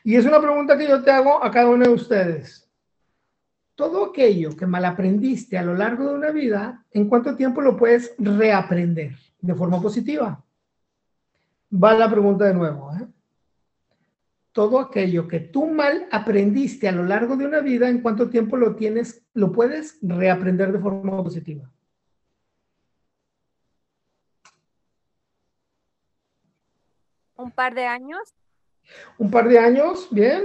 Y es una pregunta que yo te hago a cada uno de ustedes todo aquello que mal aprendiste a lo largo de una vida, ¿en cuánto tiempo lo puedes reaprender de forma positiva? Va la pregunta de nuevo. ¿eh? Todo aquello que tú mal aprendiste a lo largo de una vida, ¿en cuánto tiempo lo tienes, lo puedes reaprender de forma positiva? Un par de años. Un par de años, bien.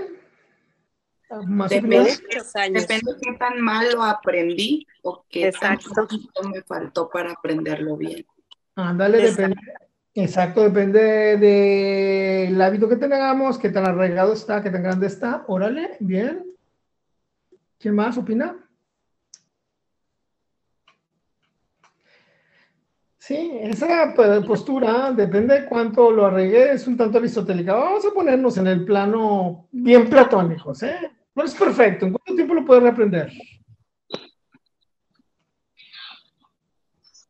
Depende, de qué tan mal lo aprendí o qué Exacto. me faltó para aprenderlo bien. Ándale, depende. Exacto, depende del hábito que tengamos, qué tan arraigado está, qué tan grande está. Órale, bien. ¿Quién más opina? Sí, esa postura depende de cuánto lo arregué, es un tanto aristotélica. Vamos a ponernos en el plano bien platónico, ¿sí? No es perfecto. ¿En cuánto tiempo lo puedes reaprender?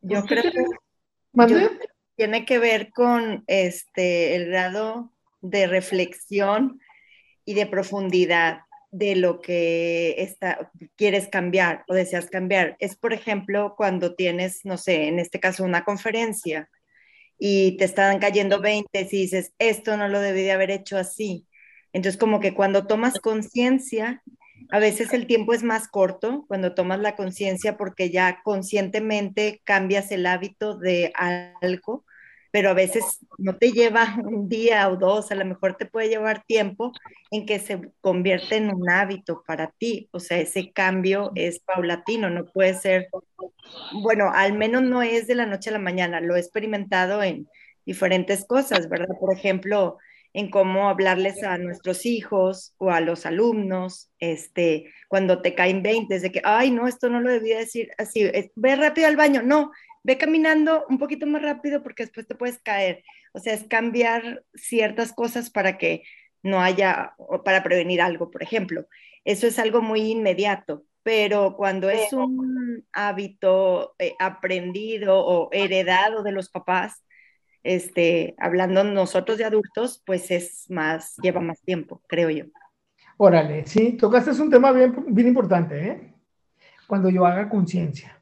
Yo creo que tiene que ver con este el grado de reflexión y de profundidad de lo que está, quieres cambiar o deseas cambiar. Es, por ejemplo, cuando tienes, no sé, en este caso una conferencia y te están cayendo 20 y dices, esto no lo debí de haber hecho así. Entonces, como que cuando tomas conciencia, a veces el tiempo es más corto cuando tomas la conciencia porque ya conscientemente cambias el hábito de algo, pero a veces no te lleva un día o dos, a lo mejor te puede llevar tiempo en que se convierte en un hábito para ti. O sea, ese cambio es paulatino, no puede ser, bueno, al menos no es de la noche a la mañana, lo he experimentado en diferentes cosas, ¿verdad? Por ejemplo, en cómo hablarles a nuestros hijos o a los alumnos, este, cuando te caen 20, de que, ay, no, esto no lo debía decir así, ve rápido al baño, no, ve caminando un poquito más rápido porque después te puedes caer. O sea, es cambiar ciertas cosas para que no haya, o para prevenir algo, por ejemplo. Eso es algo muy inmediato, pero cuando es un hábito eh, aprendido o heredado de los papás, este, hablando nosotros de adultos, pues es más, lleva más tiempo, creo yo. Órale, sí, tocaste un tema bien, bien importante, ¿eh? Cuando yo haga conciencia.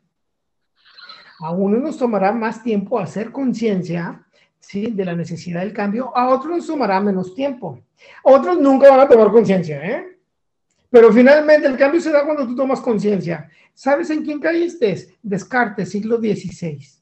A uno nos tomará más tiempo hacer conciencia, ¿sí? De la necesidad del cambio, a otros nos tomará menos tiempo. Otros nunca van a tomar conciencia, ¿eh? Pero finalmente el cambio se da cuando tú tomas conciencia. ¿Sabes en quién caíste? Descartes, siglo XVI.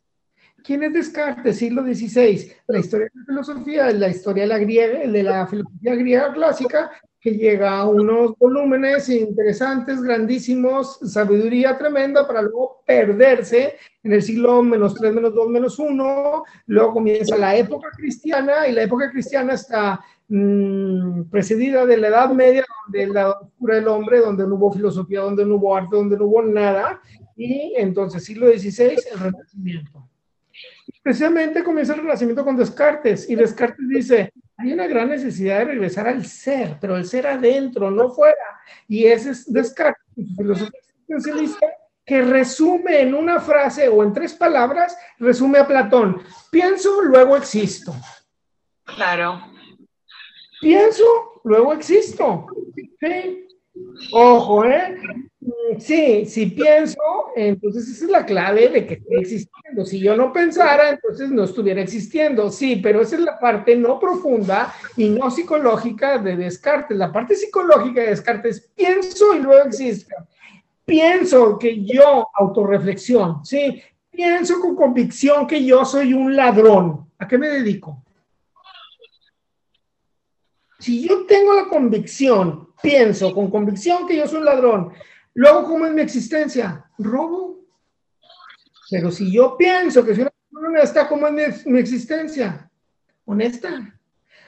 ¿Quién es Descartes? Siglo XVI. La historia de la filosofía es la historia de la, griega, de la filosofía griega clásica que llega a unos volúmenes interesantes, grandísimos, sabiduría tremenda para luego perderse en el siglo menos 3, menos 2, menos 1. Luego comienza la época cristiana y la época cristiana está mmm, precedida de la Edad Media, donde la oscura del hombre, donde no hubo filosofía, donde no hubo arte, donde no hubo nada. Y entonces siglo XVI, el Renacimiento. Precisamente comienza el renacimiento con Descartes y Descartes dice, hay una gran necesidad de regresar al ser, pero el ser adentro, no fuera. Y ese es Descartes, filosofía existencialista, que resume en una frase o en tres palabras, resume a Platón. Pienso, luego existo. Claro. Pienso, luego existo. ¿Sí? Ojo, ¿eh? Sí, si pienso, entonces esa es la clave de que esté existiendo. Si yo no pensara, entonces no estuviera existiendo. Sí, pero esa es la parte no profunda y no psicológica de Descartes. La parte psicológica de Descartes pienso y luego existe. Pienso que yo, autorreflexión, sí, pienso con convicción que yo soy un ladrón. ¿A qué me dedico? Si yo tengo la convicción, pienso con convicción que yo soy un ladrón, Luego, ¿cómo es mi existencia? Robo. Pero si yo pienso que si una persona está, ¿cómo es mi, existencia? honesta.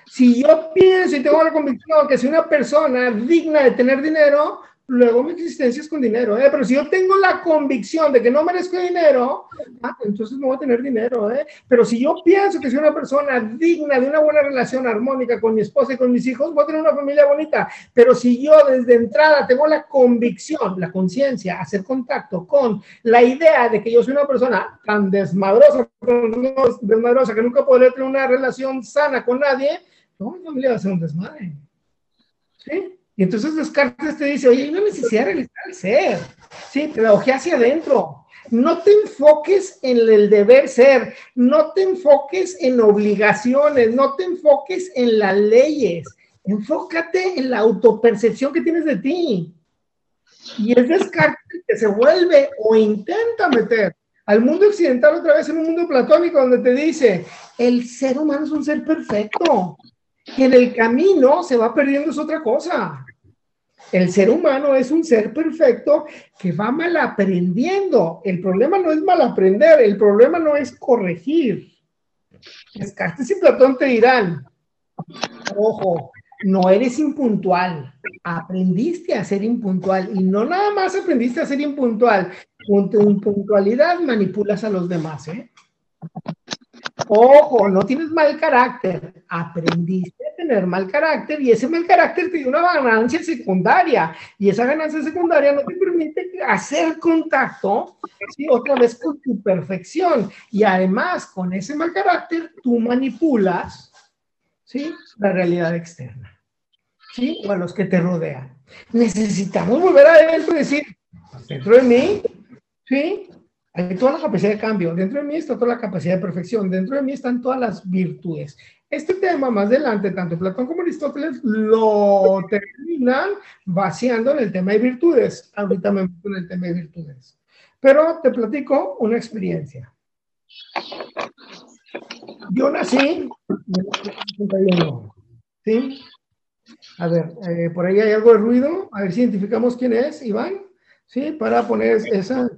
Si yo pienso y tengo la convicción que soy una persona digna de tener dinero, luego mi existencia es con dinero, ¿eh? pero si yo tengo la convicción de que no merezco dinero, ah, entonces no voy a tener dinero, ¿eh? pero si yo pienso que soy una persona digna de una buena relación armónica con mi esposa y con mis hijos, voy a tener una familia bonita, pero si yo desde entrada tengo la convicción, la conciencia, hacer contacto con la idea de que yo soy una persona tan desmadrosa, desmadrosa que nunca podré tener una relación sana con nadie, no, mi familia va a ser un desmadre. ¿Sí? Y entonces Descartes te dice, oye, hay una necesidad de realizar el ser. Sí, pedagogía hacia adentro. No te enfoques en el deber ser, no te enfoques en obligaciones, no te enfoques en las leyes. Enfócate en la autopercepción que tienes de ti. Y es Descartes que se vuelve o intenta meter al mundo occidental otra vez en un mundo platónico donde te dice, el ser humano es un ser perfecto, que en el camino se va perdiendo es otra cosa. El ser humano es un ser perfecto que va mal aprendiendo. El problema no es mal aprender, el problema no es corregir. Descartes y Platón te dirán, ojo, no eres impuntual, aprendiste a ser impuntual y no nada más aprendiste a ser impuntual, con tu impuntualidad manipulas a los demás, ¿eh? Ojo, no tienes mal carácter, aprendiste tener mal carácter y ese mal carácter te dio una ganancia secundaria y esa ganancia secundaria no te permite hacer contacto ¿sí? otra vez con tu perfección y además con ese mal carácter tú manipulas ¿sí? la realidad externa ¿sí? o a los que te rodean. Necesitamos volver a adentro y decir, dentro de mí, ¿sí? Hay toda la capacidad de cambio. Dentro de mí está toda la capacidad de perfección. Dentro de mí están todas las virtudes. Este tema más adelante, tanto Platón como Aristóteles lo <laughs> terminan vaciando en el tema de virtudes. Ahorita me meto en el tema de virtudes. Pero te platico una experiencia. Yo nací en el ¿Sí? A ver, eh, por ahí hay algo de ruido. A ver si identificamos quién es, Iván. ¿Sí? Para poner esa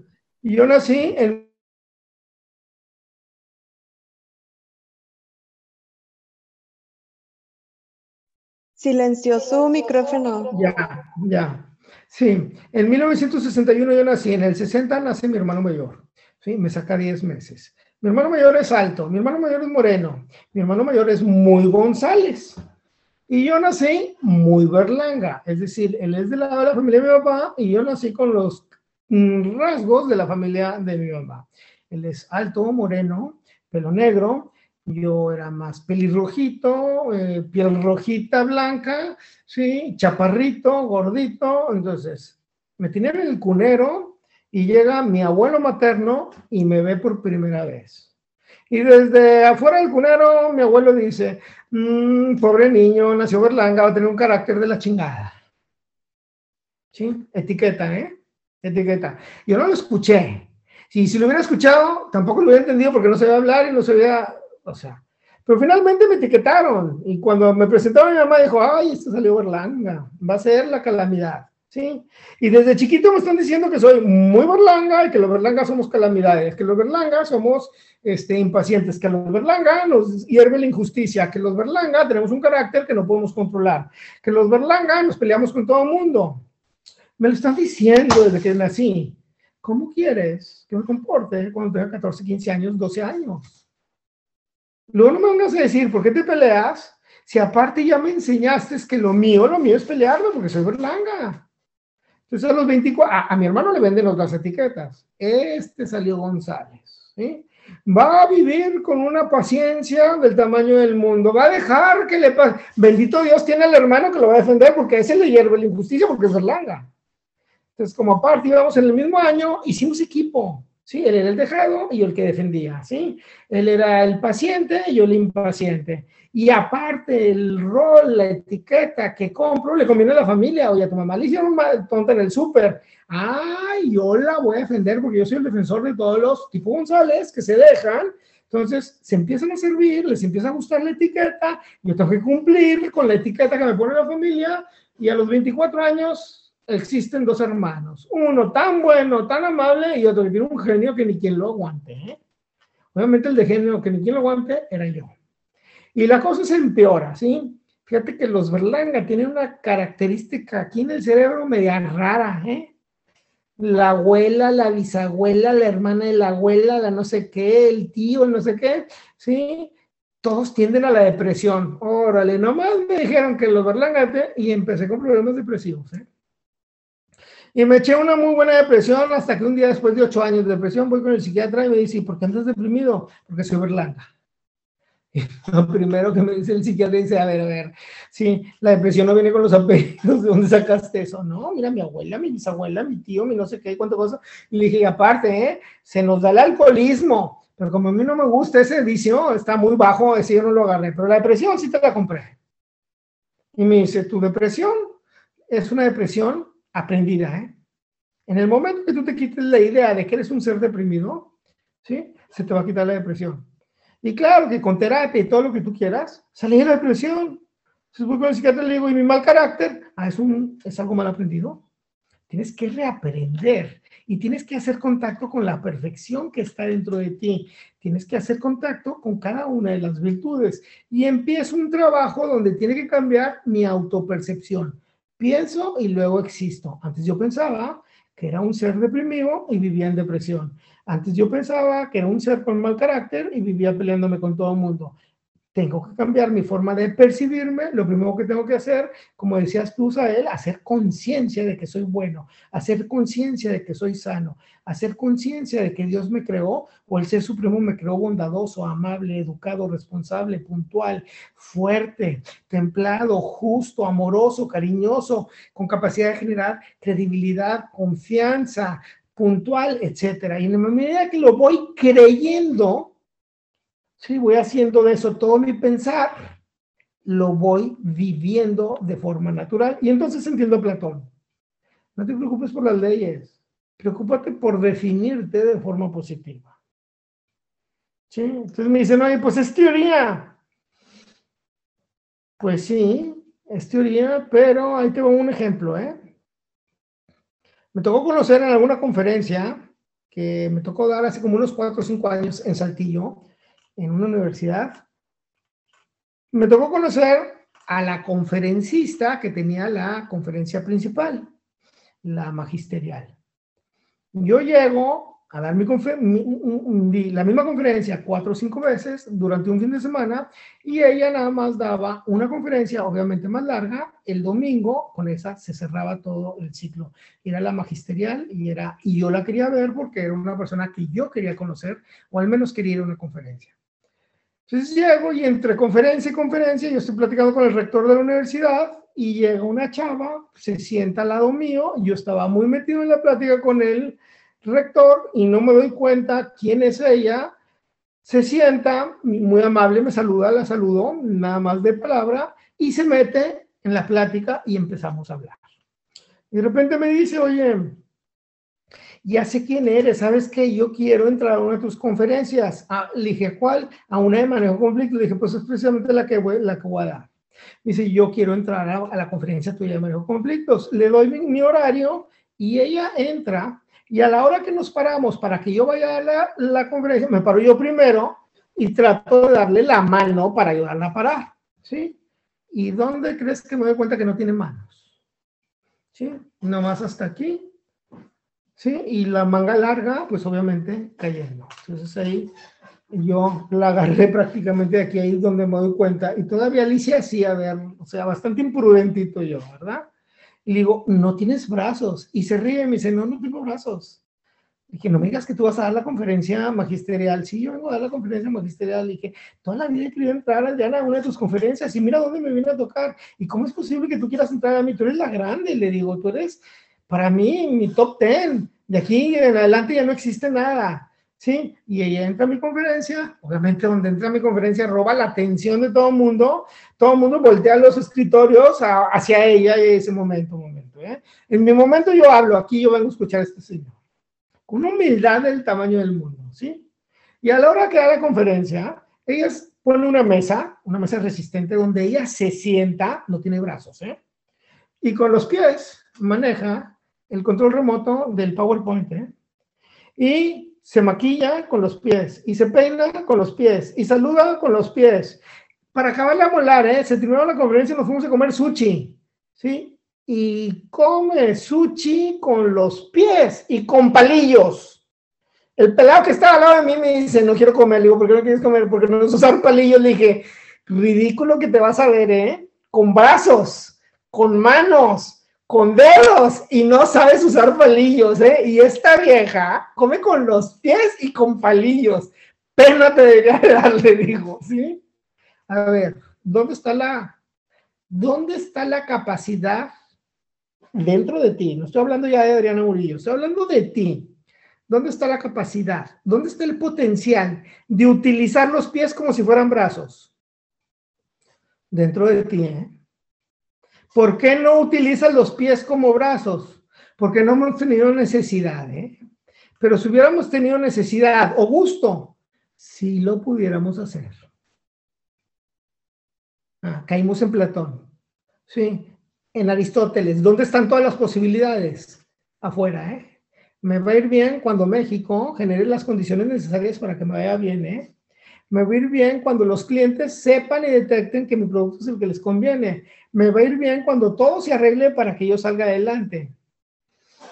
yo nací en... Silenció su micrófono. Ya, ya. Sí, en 1961 yo nací, en el 60 nace mi hermano mayor. Sí, me saca 10 meses. Mi hermano mayor es alto, mi hermano mayor es moreno, mi hermano mayor es muy González. Y yo nací muy Berlanga, es decir, él es de la, de la familia de mi papá y yo nací con los rasgos de la familia de mi mamá. Él es alto, moreno, pelo negro, yo era más pelirrojito, eh, piel rojita, blanca, sí, chaparrito, gordito, entonces me tienen en el cunero y llega mi abuelo materno y me ve por primera vez. Y desde afuera del cunero, mi abuelo dice, mm, pobre niño, nació Berlanga, va a tener un carácter de la chingada. ¿Sí? Etiqueta, ¿eh? etiqueta. Yo no lo escuché. Si, si lo hubiera escuchado, tampoco lo hubiera entendido porque no sabía hablar y no sabía, o sea, pero finalmente me etiquetaron y cuando me presentaron mi mamá dijo, ay, esto salió Berlanga, va a ser la calamidad, ¿sí? Y desde chiquito me están diciendo que soy muy Berlanga y que los Berlangas somos calamidades, que los Berlanga somos este, impacientes, que los Berlanga nos hierve la injusticia, que los Berlanga tenemos un carácter que no podemos controlar, que los Berlanga nos peleamos con todo el mundo. Me lo están diciendo desde que nací. ¿Cómo quieres que me comporte cuando tenga 14, 15 años, 12 años? Luego no me vengas a decir, ¿por qué te peleas? Si aparte ya me enseñaste que lo mío, lo mío es pelearme porque soy berlanga. Entonces a los 24, a, mi hermano le venden otras etiquetas. Este salió González. Va a vivir con una paciencia del tamaño del mundo. Va a dejar que le pase. Bendito Dios tiene al hermano que lo va a defender porque ese le hierve la injusticia porque es berlanga. Entonces, como aparte íbamos en el mismo año, hicimos equipo. ¿Sí? Él era el dejado y yo el que defendía, ¿sí? Él era el paciente y yo el impaciente. Y aparte, el rol, la etiqueta que compro, le conviene a la familia. Oye, a tu mamá le hicieron tonta en el súper. Ay, yo la voy a defender porque yo soy el defensor de todos los tipo González que se dejan. Entonces, se empiezan a servir, les empieza a gustar la etiqueta, yo tengo que cumplir con la etiqueta que me pone la familia y a los 24 años existen dos hermanos, uno tan bueno, tan amable y otro que tiene un genio que ni quien lo aguante. ¿eh? Obviamente el de genio que ni quien lo aguante era yo. Y la cosa se empeora, ¿sí? Fíjate que los Berlanga tienen una característica aquí en el cerebro media rara, ¿eh? La abuela, la bisabuela, la hermana de la abuela, la no sé qué, el tío, el no sé qué, ¿sí? Todos tienden a la depresión. Órale, nomás me dijeron que los Berlanga y empecé con problemas depresivos, ¿eh? Y me eché una muy buena depresión hasta que un día después de ocho años de depresión voy con el psiquiatra y me dice, ¿por qué andas deprimido? Porque soy Berlanga. <laughs> lo primero que me dice el psiquiatra dice, a ver, a ver, sí, la depresión no viene con los apellidos, ¿de dónde sacaste eso? No, mira, mi abuela, mi bisabuela, mi tío, mi no sé qué, cuánto cosa. Y le dije, aparte, ¿eh? se nos da el alcoholismo, pero como a mí no me gusta ese vicio, está muy bajo, ese yo no lo agarré, pero la depresión sí te la compré. Y me dice, tu depresión es una depresión aprendida, ¿eh? En el momento que tú te quites la idea de que eres un ser deprimido, ¿sí? Se te va a quitar la depresión. Y claro que con terapia y todo lo que tú quieras, salí de la depresión. Entonces voy con el psiquiatra le digo, ¿y mi mal carácter? Ah, ¿es, un, ¿es algo mal aprendido? Tienes que reaprender y tienes que hacer contacto con la perfección que está dentro de ti. Tienes que hacer contacto con cada una de las virtudes. Y empieza un trabajo donde tiene que cambiar mi autopercepción. Pienso y luego existo. Antes yo pensaba que era un ser deprimido y vivía en depresión. Antes yo pensaba que era un ser con mal carácter y vivía peleándome con todo el mundo. Tengo que cambiar mi forma de percibirme. Lo primero que tengo que hacer, como decías tú, Sael, hacer conciencia de que soy bueno, hacer conciencia de que soy sano, hacer conciencia de que Dios me creó o el Ser Supremo me creó bondadoso, amable, educado, responsable, puntual, fuerte, templado, justo, amoroso, cariñoso, con capacidad de generar credibilidad, confianza, puntual, etcétera. Y en la medida que lo voy creyendo, sí, voy haciendo de eso todo mi pensar, lo voy viviendo de forma natural. Y entonces entiendo Platón. No te preocupes por las leyes, preocúpate por definirte de forma positiva. ¿Sí? Entonces me dicen, oye, pues es teoría. Pues sí, es teoría, pero ahí tengo un ejemplo, ¿eh? Me tocó conocer en alguna conferencia que me tocó dar hace como unos cuatro o cinco años en Saltillo, en una universidad. Me tocó conocer a la conferencista que tenía la conferencia principal, la magisterial. Yo llego a dar mi, la misma conferencia cuatro o cinco veces durante un fin de semana y ella nada más daba una conferencia, obviamente más larga, el domingo, con esa se cerraba todo el ciclo. Era la magisterial y, era, y yo la quería ver porque era una persona que yo quería conocer o al menos quería ir a una conferencia. Entonces llego y entre conferencia y conferencia yo estoy platicando con el rector de la universidad y llega una chava, se sienta al lado mío, yo estaba muy metido en la plática con él, rector y no me doy cuenta quién es ella. Se sienta, muy amable, me saluda, la saludo, nada más de palabra, y se mete en la plática y empezamos a hablar. Y de repente me dice, oye, ya sé quién eres, ¿sabes que Yo quiero entrar a una de tus conferencias. Ah, le dije, ¿cuál? A una de manejo conflicto. Le dije, pues es precisamente la que voy, la a dar. dice, yo quiero entrar a, la conferencia tuya de manejo conflictos. Le doy mi horario y ella entra y a la hora que nos paramos para que yo vaya a la, la conferencia, me paro yo primero y trato de darle la mano para ayudarla a parar. ¿Sí? ¿Y dónde crees que me doy cuenta que no tiene manos? ¿Sí? Nomás hasta aquí. ¿Sí? Y la manga larga, pues obviamente cayendo. Entonces ahí yo la agarré prácticamente de aquí, ahí es donde me doy cuenta. Y todavía Alicia sí, a ver, o sea, bastante imprudentito yo, ¿verdad? Y le digo, no tienes brazos. Y se ríe y me dice, no, no tengo brazos. Y que no me digas que tú vas a dar la conferencia magisterial. Sí, yo vengo a dar la conferencia magisterial. Y que toda la vida he querido entrar a una de tus conferencias y mira dónde me viene a tocar. ¿Y cómo es posible que tú quieras entrar a mí? Tú eres la grande, le digo, tú eres para mí mi top ten. De aquí en adelante ya no existe nada. ¿sí? Y ella entra a mi conferencia, obviamente donde entra a mi conferencia roba la atención de todo el mundo, todo el mundo voltea los escritorios hacia ella y ese momento, momento, ¿eh? En mi momento yo hablo, aquí yo vengo a escuchar a este señor, con humildad del tamaño del mundo, ¿sí? Y a la hora que da la conferencia, ella pone una mesa, una mesa resistente donde ella se sienta, no tiene brazos, ¿eh? Y con los pies maneja el control remoto del PowerPoint, ¿eh? Y se maquilla con los pies y se peina con los pies y saluda con los pies. para acabar de molar, ¿eh? se terminó la conferencia y nos fuimos a comer sushi, ¿sí? Y come sushi con los pies y con palillos. El pelado que estaba al lado de mí me dice, no quiero comer. Le digo, ¿por qué no quieres comer? Porque no nos usar palillos. Le dije, ridículo que te vas a ver, ¿eh? Con brazos, con manos, con dedos y no sabes usar palillos, ¿eh? Y esta vieja come con los pies y con palillos. Pena te debería dar, le digo, ¿sí? A ver, ¿dónde está la, dónde está la capacidad dentro de ti? No estoy hablando ya de Adriana Murillo, estoy hablando de ti. ¿Dónde está la capacidad? ¿Dónde está el potencial de utilizar los pies como si fueran brazos? Dentro de ti, ¿eh? ¿Por qué no utilizas los pies como brazos? Porque no hemos tenido necesidad, ¿eh? Pero si hubiéramos tenido necesidad o gusto, si lo pudiéramos hacer. Ah, caímos en Platón. Sí, en Aristóteles. ¿Dónde están todas las posibilidades? Afuera, ¿eh? Me va a ir bien cuando México genere las condiciones necesarias para que me vaya bien, ¿eh? Me va a ir bien cuando los clientes sepan y detecten que mi producto es el que les conviene. Me va a ir bien cuando todo se arregle para que yo salga adelante.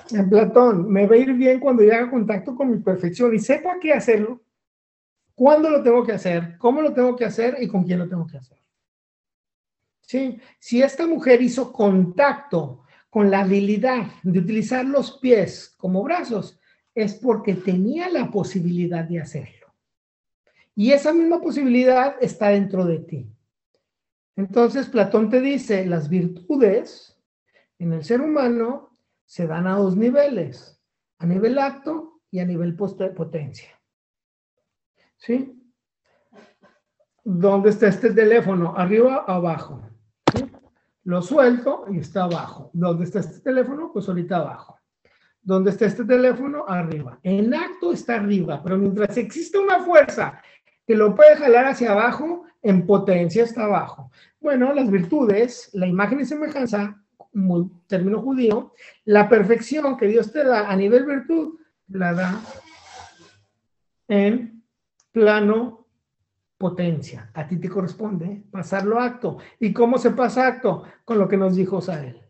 En Platón, me va a ir bien cuando yo haga contacto con mi perfección y sepa qué hacerlo, cuándo lo tengo que hacer, cómo lo tengo que hacer y con quién lo tengo que hacer. ¿Sí? Si esta mujer hizo contacto con la habilidad de utilizar los pies como brazos, es porque tenía la posibilidad de hacerlo. Y esa misma posibilidad está dentro de ti. Entonces Platón te dice, las virtudes en el ser humano se dan a dos niveles, a nivel acto y a nivel potencia. ¿Sí? ¿Dónde está este teléfono? ¿Arriba o abajo? Lo suelto y está abajo. ¿Dónde está este teléfono? Pues ahorita abajo. ¿Dónde está este teléfono? Arriba. En acto está arriba, pero mientras existe una fuerza que lo puede jalar hacia abajo, en potencia está abajo. Bueno, las virtudes, la imagen y semejanza, muy término judío, la perfección que Dios te da a nivel virtud, la da en plano potencia. A ti te corresponde pasarlo acto. ¿Y cómo se pasa acto? Con lo que nos dijo Sael.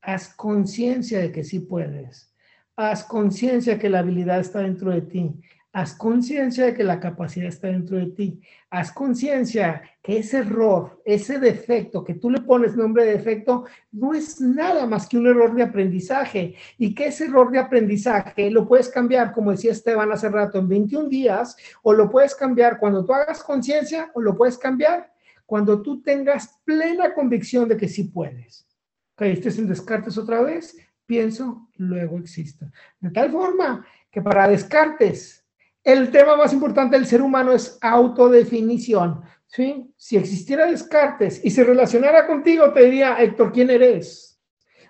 Haz conciencia de que sí puedes. Haz conciencia que la habilidad está dentro de ti. Haz conciencia de que la capacidad está dentro de ti. Haz conciencia que ese error, ese defecto que tú le pones nombre de defecto, no es nada más que un error de aprendizaje y que ese error de aprendizaje lo puedes cambiar, como decía Esteban hace rato, en 21 días, o lo puedes cambiar cuando tú hagas conciencia, o lo puedes cambiar cuando tú tengas plena convicción de que sí puedes. Caíste en Descartes otra vez, pienso, luego exista. De tal forma que para Descartes, el tema más importante del ser humano es autodefinición. ¿sí? Si existiera Descartes y se relacionara contigo, te diría, Héctor, ¿quién eres?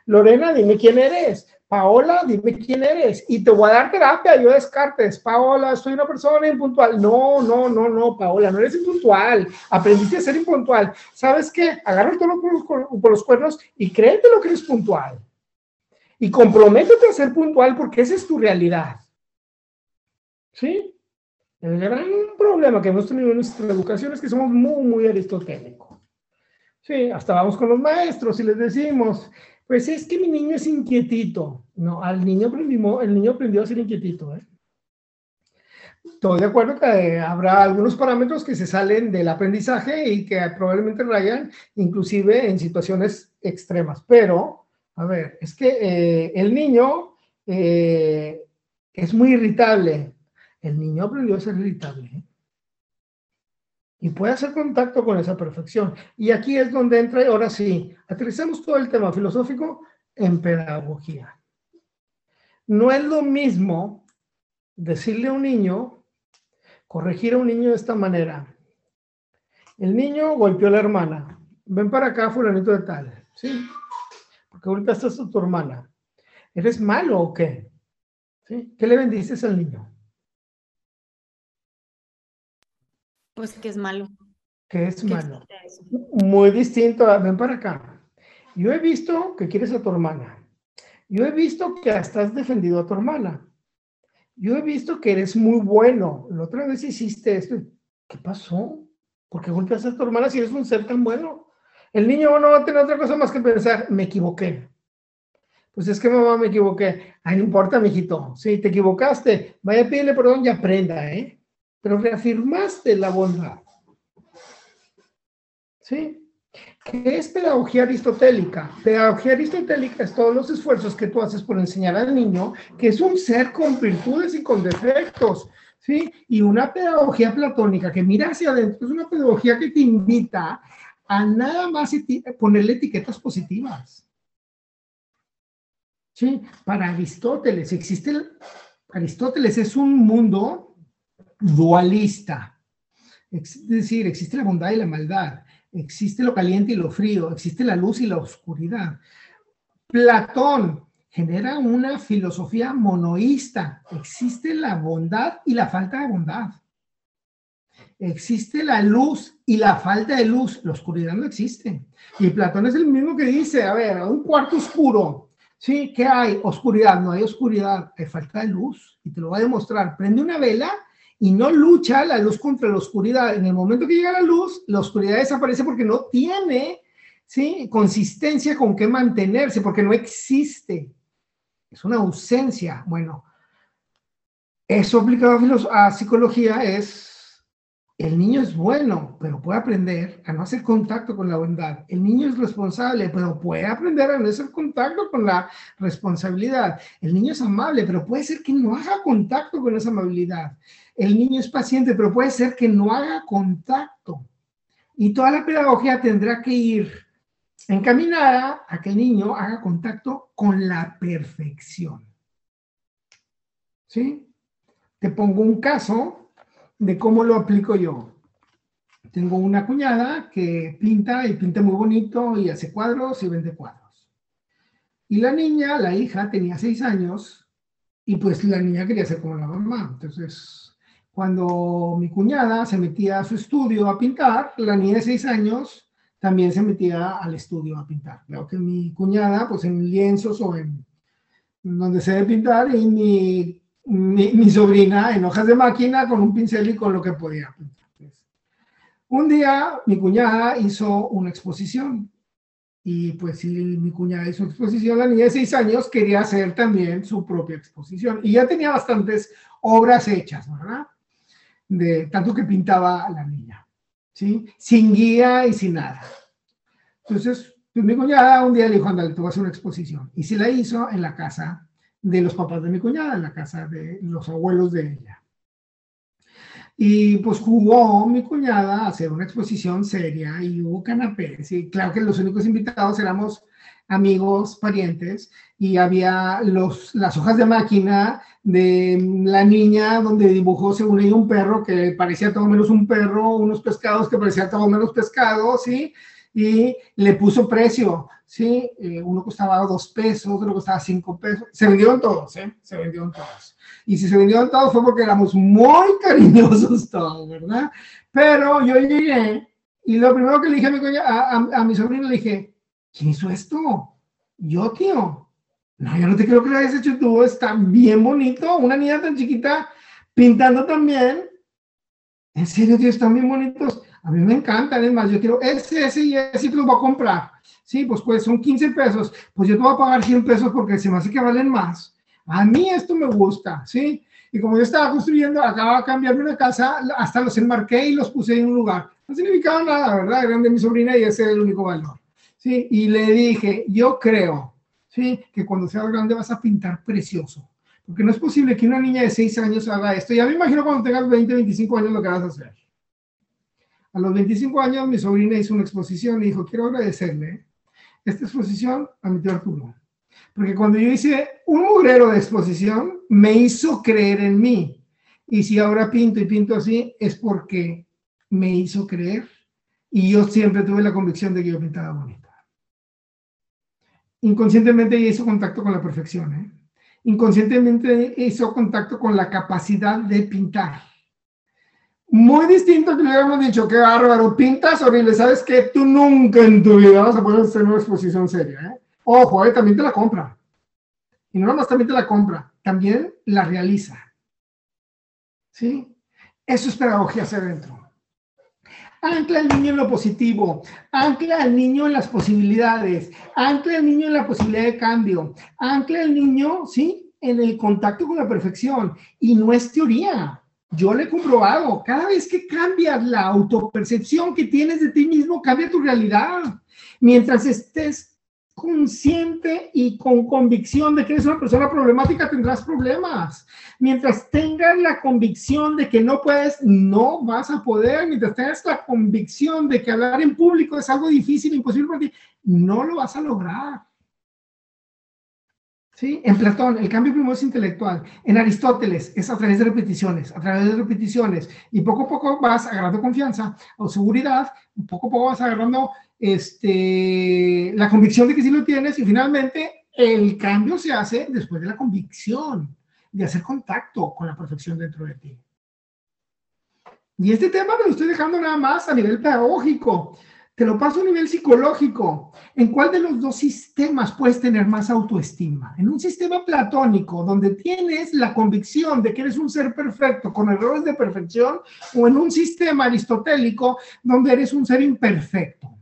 Lorena, dime quién eres. Paola, dime quién eres. Y te voy a dar terapia, yo Descartes. Paola, soy una persona impuntual. No, no, no, no, Paola, no eres impuntual. Aprendiste a ser impuntual. ¿Sabes qué? Agarra todo por los cuernos y créete lo que eres puntual. Y comprométete a ser puntual porque esa es tu realidad. ¿Sí? El gran problema que hemos tenido en nuestra educación es que somos muy, muy aristotélicos. Sí, hasta vamos con los maestros y les decimos, pues es que mi niño es inquietito. No, al niño aprendimos, el niño aprendió a ser inquietito. ¿eh? Estoy de acuerdo que habrá algunos parámetros que se salen del aprendizaje y que probablemente rayan inclusive en situaciones extremas. Pero, a ver, es que eh, el niño eh, es muy irritable, el niño aprendió a ser irritable. ¿eh? Y puede hacer contacto con esa perfección. Y aquí es donde entra, ahora sí, aterrizamos todo el tema filosófico en pedagogía. No es lo mismo decirle a un niño, corregir a un niño de esta manera. El niño golpeó a la hermana. Ven para acá, fulanito de tal. ¿Sí? Porque ahorita estás tu hermana. ¿Eres malo o qué? ¿Sí? ¿Qué le bendices al niño? Pues que es malo. Que es malo. Muy distinto. Ven para acá. Yo he visto que quieres a tu hermana. Yo he visto que hasta has defendido a tu hermana. Yo he visto que eres muy bueno. La otra vez hiciste esto. ¿Qué pasó? ¿Por qué golpeas a tu hermana si eres un ser tan bueno? El niño no va a tener otra cosa más que pensar, me equivoqué. Pues es que mamá me equivoqué. Ay, no importa, mijito. Sí, te equivocaste. Vaya a pedirle perdón y aprenda, ¿eh? Pero reafirmaste la bondad. ¿Sí? ¿Qué es pedagogía aristotélica? Pedagogía aristotélica es todos los esfuerzos que tú haces por enseñar al niño que es un ser con virtudes y con defectos, ¿sí? Y una pedagogía platónica que mira hacia adentro es una pedagogía que te invita a nada más ponerle etiquetas positivas. ¿Sí? Para Aristóteles existe, Aristóteles es un mundo dualista, es decir, existe la bondad y la maldad existe lo caliente y lo frío, existe la luz y la oscuridad. Platón genera una filosofía monoísta, existe la bondad y la falta de bondad. Existe la luz y la falta de luz, la oscuridad no existe. Y Platón es el mismo que dice, a ver, un cuarto oscuro, ¿sí? ¿Qué hay? Oscuridad, no hay oscuridad, hay falta de luz. Y te lo va a demostrar. Prende una vela y no lucha la luz contra la oscuridad. En el momento que llega la luz, la oscuridad desaparece porque no tiene ¿sí? consistencia con qué mantenerse, porque no existe. Es una ausencia. Bueno, eso aplicado a, psicología es, el niño es bueno, pero puede aprender a no hacer contacto con la bondad. El niño es responsable, pero puede aprender a no hacer contacto con la responsabilidad. El niño es amable, pero puede ser que no haga contacto con esa amabilidad. El niño es paciente, pero puede ser que no haga contacto. Y toda la pedagogía tendrá que ir encaminada a que el niño haga contacto con la perfección. ¿Sí? Te pongo un caso de cómo lo aplico yo. Tengo una cuñada que pinta y pinta muy bonito y hace cuadros y vende cuadros. Y la niña, la hija, tenía seis años y pues la niña quería ser como la mamá. Entonces cuando mi cuñada se metía a su estudio a pintar, la niña de seis años también se metía al estudio a pintar. Creo que mi cuñada, pues en lienzos o en donde se debe pintar, y mi, mi, sobrina en hojas de máquina con un pincel y con lo que podía pintar. Un día mi cuñada hizo una exposición y pues si mi cuñada hizo exposición, la niña de seis años quería hacer también su propia exposición y ya tenía bastantes obras hechas, ¿verdad? De tanto que pintaba la niña, ¿sí? Sin guía y sin nada. Entonces, pues mi cuñada un día le dijo, andale, tú vas a hacer una exposición. Y se la hizo en la casa de los papás de mi cuñada, en la casa de los abuelos de ella. Y pues jugó mi cuñada a hacer una exposición seria y hubo canapés. Y claro que los únicos invitados éramos amigos, parientes, y había los, las hojas de máquina de la niña donde dibujó según ella un perro que parecía todo menos un perro, unos pescados que parecían todo menos pescados, ¿sí? Y le puso precio, ¿sí? Eh, uno costaba dos pesos, otro costaba cinco pesos. Se vendieron todos, ¿eh? Se vendieron todos. Y si se vendieron todos fue porque éramos muy <laughs> cariñosos todos, ¿verdad? Pero yo llegué y lo primero que le dije a mi, a, a mi sobrino, le dije, ¿quién hizo esto? Yo, tío. No, yo no te creo que lo hayas hecho tú, está bien bonito. Una niña tan chiquita pintando también. En serio, tío, están bien bonitos. A mí me encantan, es más, yo quiero ese, ese y ese te lo voy a comprar. Sí, pues, pues son 15 pesos. Pues yo te voy a pagar 100 pesos porque se me hace que valen más. A mí esto me gusta, ¿sí? Y como yo estaba construyendo, acababa de cambiarme una casa, hasta los enmarqué y los puse en un lugar. No significaba nada, ¿verdad? Eran de mi sobrina y ese es el único valor. Y le dije, yo creo, ¿sí? Que cuando seas grande vas a pintar precioso. Porque no es posible que una niña de 6 años haga esto. Ya me imagino cuando tengas 20, 25 años lo que vas a hacer. A los 25 años mi sobrina hizo una exposición y dijo, quiero agradecerle esta exposición a mi tío Arturo. Porque cuando yo hice un mugrero de exposición, me hizo creer en mí. Y si ahora pinto y pinto así, es porque me hizo creer. Y yo siempre tuve la convicción de que yo pintaba bonito inconscientemente hizo contacto con la perfección. ¿eh? Inconscientemente hizo contacto con la capacidad de pintar. Muy distinto que le hubiéramos dicho, qué bárbaro, pintas horrible, ¿sabes qué? Tú nunca en tu vida vas a poder hacer una exposición seria. ¿eh? Ojo, ¿eh? también te la compra. Y no nomás también te la compra, también la realiza. ¿Sí? Eso es pedagogía hacia adentro. Ancla al niño en lo positivo, ancla al niño en las posibilidades, ancla al niño en la posibilidad de cambio, ancla al niño, ¿sí? En el contacto con la perfección. Y no es teoría, yo lo he comprobado. Cada vez que cambias la autopercepción que tienes de ti mismo, cambia tu realidad. Mientras estés consciente y con convicción de que eres una persona problemática, tendrás problemas. Mientras tengas la convicción de que no puedes, no vas a poder. Mientras tengas la convicción de que hablar en público es algo difícil, imposible para ti, no lo vas a lograr. ¿Sí? En Platón, el cambio primero es intelectual. En Aristóteles, es a través de repeticiones, a través de repeticiones. Y poco a poco vas agarrando confianza o seguridad, poco a poco vas agarrando este, la convicción de que sí lo tienes y finalmente el cambio se hace después de la convicción, de hacer contacto con la perfección dentro de ti. Y este tema me lo estoy dejando nada más a nivel pedagógico. Te lo paso a nivel psicológico. ¿En cuál de los dos sistemas puedes tener más autoestima? ¿En un sistema platónico donde tienes la convicción de que eres un ser perfecto con errores de perfección o en un sistema aristotélico donde eres un ser imperfecto?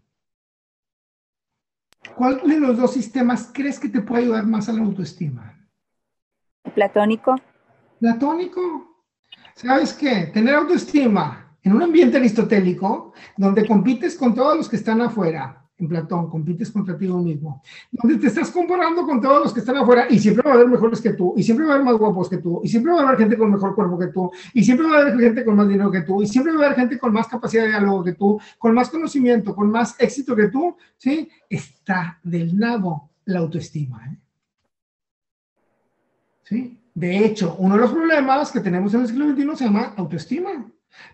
¿Cuál de los dos sistemas crees que te puede ayudar más a la autoestima? Platónico. Platónico. ¿Sabes qué? Tener autoestima en un ambiente aristotélico donde compites con todos los que están afuera, Platón, compites contra ti mismo, donde te estás comparando con todos los que están afuera y siempre va a haber mejores que tú, y siempre va a haber más guapos que tú, y siempre va a haber gente con mejor cuerpo que tú, y siempre va a haber gente con más dinero que tú, y siempre va a haber gente con más capacidad de diálogo que tú, con más conocimiento, con más éxito que tú, ¿sí? Está del nabo la autoestima. ¿eh? ¿Sí? De hecho, uno de los problemas que tenemos en el siglo XXI se llama autoestima.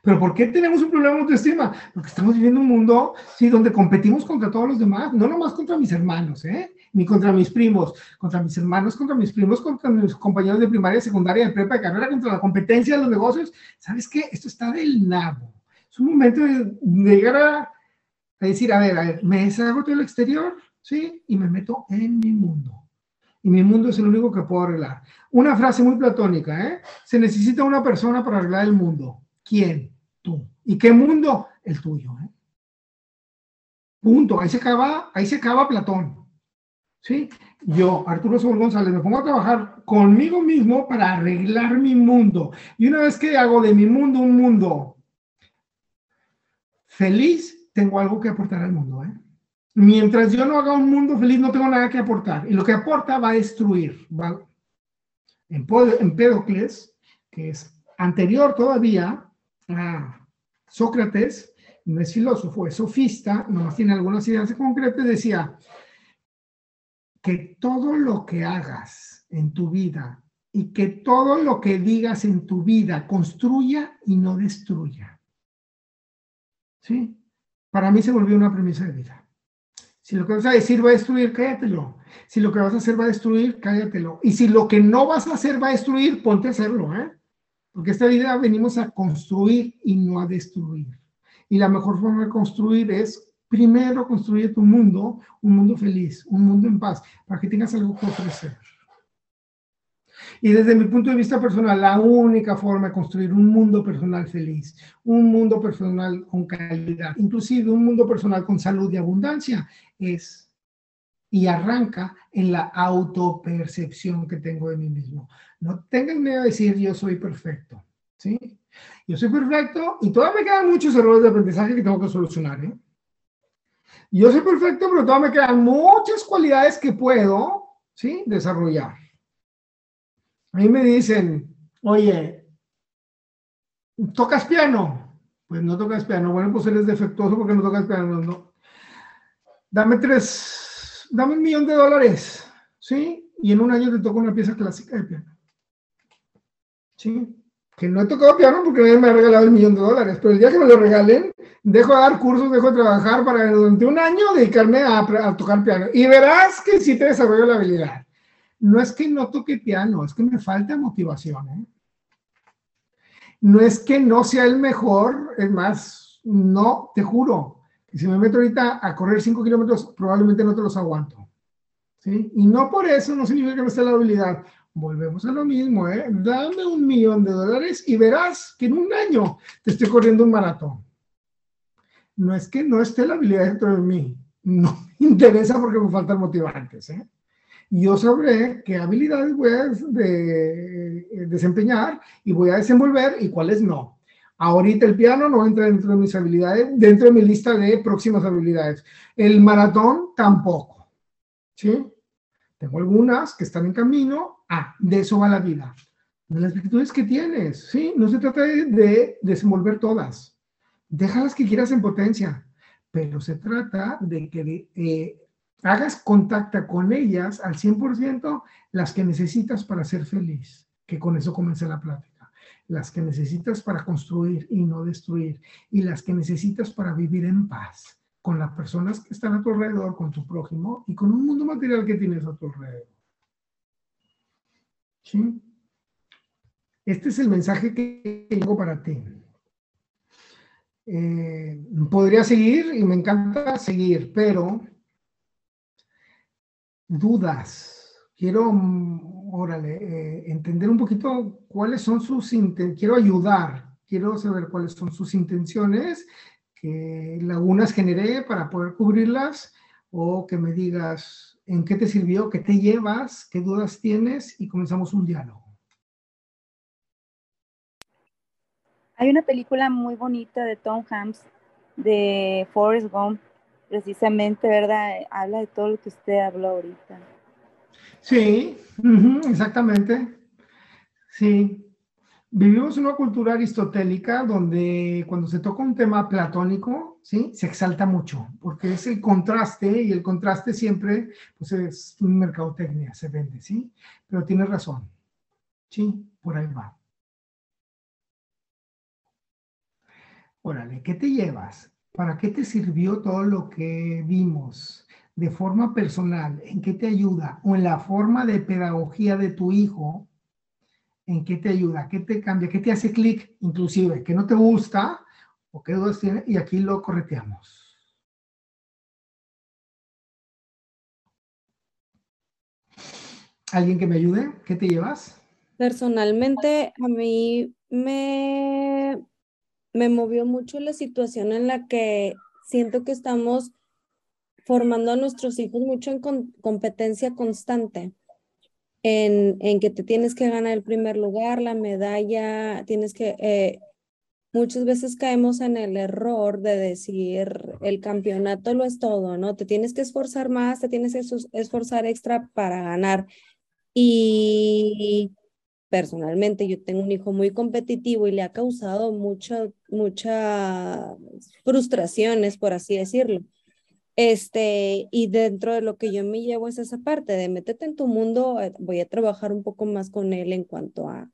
Pero ¿por qué tenemos un problema de autoestima? Porque estamos viviendo un mundo, sí, donde competimos contra todos los demás, no nomás contra mis hermanos, ¿eh? Ni contra mis primos, contra mis hermanos, contra mis primos, contra mis compañeros de primaria, secundaria, de prepa, de carrera, contra la competencia de los negocios. ¿Sabes qué? Esto está del nabo. Es un momento de, llegar a, a, decir, a ver, a ver, me deshago del exterior, ¿sí? Y me meto en mi mundo. Y mi mundo es el único que puedo arreglar. Una frase muy platónica, ¿eh? Se necesita una persona para arreglar el mundo ¿Quién? Tú. ¿Y qué mundo? El tuyo. ¿eh? Punto. Ahí se acaba, ahí se acaba Platón. ¿Sí? Yo, Arturo Saúl González, me pongo a trabajar conmigo mismo para arreglar mi mundo. Y una vez que hago de mi mundo un mundo feliz, tengo algo que aportar al mundo. ¿eh? Mientras yo no haga un mundo feliz, no tengo nada que aportar. Y lo que aporta va a destruir. Va... En, Empédocles, que es anterior todavía, Sócrates, no es filósofo, es sofista, nomás tiene algunas ideas concretas, decía que todo lo que hagas en tu vida y que todo lo que digas en tu vida construya y no destruya. ¿Sí? Para mí se volvió una premisa de vida. Si lo que vas a decir va a destruir, cállatelo. Si lo que vas a hacer va a destruir, cállatelo. Y si lo que no vas a hacer va a destruir, ponte a hacerlo, ¿eh? Porque esta vida venimos a construir y no a destruir. Y la mejor forma de construir es primero construir tu mundo, un mundo feliz, un mundo en paz, para que tengas algo que ofrecer. Y desde mi punto de vista personal, la única forma de construir un mundo personal feliz, un mundo personal con calidad, inclusive un mundo personal con salud y abundancia, es y arranca en la autopercepción que tengo de mí mismo. No tengan miedo a decir yo soy perfecto, ¿sí? Yo soy perfecto y todavía me quedan muchos errores de aprendizaje que tengo que solucionar, ¿eh? Yo soy perfecto, pero todavía me quedan muchas cualidades que puedo, ¿sí? Desarrollar. A mí me dicen, oye, ¿tocas piano? Pues no tocas piano. Bueno, pues eres defectuoso porque no tocas piano. No. Dame tres dame un millón de dólares, ¿sí? Y en un año te toco una pieza clásica de piano. ¿Sí? Que no he tocado piano porque nadie me ha regalado el millón de dólares, pero el día que me lo regalen, dejo de dar cursos, dejo de trabajar para durante un año dedicarme a, tocar piano. Y verás que sí te desarrollo la habilidad. No es que no toque piano, es que me falta motivación. ¿eh? No es que no sea el mejor, es más, no, te juro, y si me meto ahorita a correr 5 kilómetros, probablemente no te los aguanto. ¿sí? Y no por eso no significa que no esté la habilidad. Volvemos a lo mismo, ¿eh? Dame un millón de dólares y verás que en un año te estoy corriendo un maratón. no es que no esté la habilidad dentro de mí, no me interesa porque me faltan motivantes. ¿eh? Yo sabré qué habilidades voy a desempeñar y voy a desenvolver y cuáles no. Ahorita el piano no entra dentro de mis habilidades, dentro de mi lista de próximas habilidades. El maratón tampoco. ¿Sí? Tengo algunas que están en camino. Ah, de eso va la vida. De las virtudes que tienes. ¿Sí? No se trata de, desenvolver todas. Déjalas que quieras en potencia. Pero se trata de que eh, hagas contacto con ellas al 100% las que necesitas para ser feliz. Que con eso comience la plática las que necesitas para construir y no destruir, y las que necesitas para vivir en paz con las personas que están a tu alrededor, con tu prójimo y con un mundo material que tienes a tu alrededor. ¿Sí? Este es el mensaje que tengo para ti. Eh, podría seguir y me encanta seguir, pero dudas. Quiero órale, eh, entender un poquito cuáles son sus intenciones, quiero ayudar, quiero saber cuáles son sus intenciones, qué lagunas generé para poder cubrirlas, o que me digas en qué te sirvió, qué te llevas, qué dudas tienes, y comenzamos un diálogo. Hay una película muy bonita de Tom Hanks, de Forrest Gump, precisamente, ¿verdad? Habla de todo lo que usted habló ahorita. Sí, exactamente. Sí. Vivimos una cultura aristotélica donde cuando se toca un tema platónico, ¿sí? Se exalta mucho, porque es el contraste y el contraste siempre, pues es un mercadotecnia, se vende, ¿sí? Pero tienes razón. Sí, por ahí va. Órale, ¿qué te llevas? ¿Para qué te sirvió todo lo que vimos? De forma personal, ¿en qué te ayuda? O en la forma de pedagogía de tu hijo, ¿en qué te ayuda? ¿Qué te cambia? ¿Qué te hace clic? Inclusive, que no te gusta o qué dudas tiene y aquí lo correteamos. ¿Alguien que me ayude? ¿Qué te llevas? Personalmente, a mí me, me movió mucho la situación en la que siento que estamos formando a nuestros hijos mucho en competencia constante, en, en, que te tienes que ganar el primer lugar, la medalla, tienes que... Eh, muchas veces caemos en el error de decir el campeonato lo es todo, ¿no? Te tienes que esforzar más, te tienes que esforzar extra para ganar. Y personalmente yo tengo un hijo muy competitivo y le ha causado muchas muchas frustraciones, por así decirlo. Este, y dentro de lo que yo me llevo es esa parte de métete en tu mundo, eh, voy a trabajar un poco más con él en cuanto a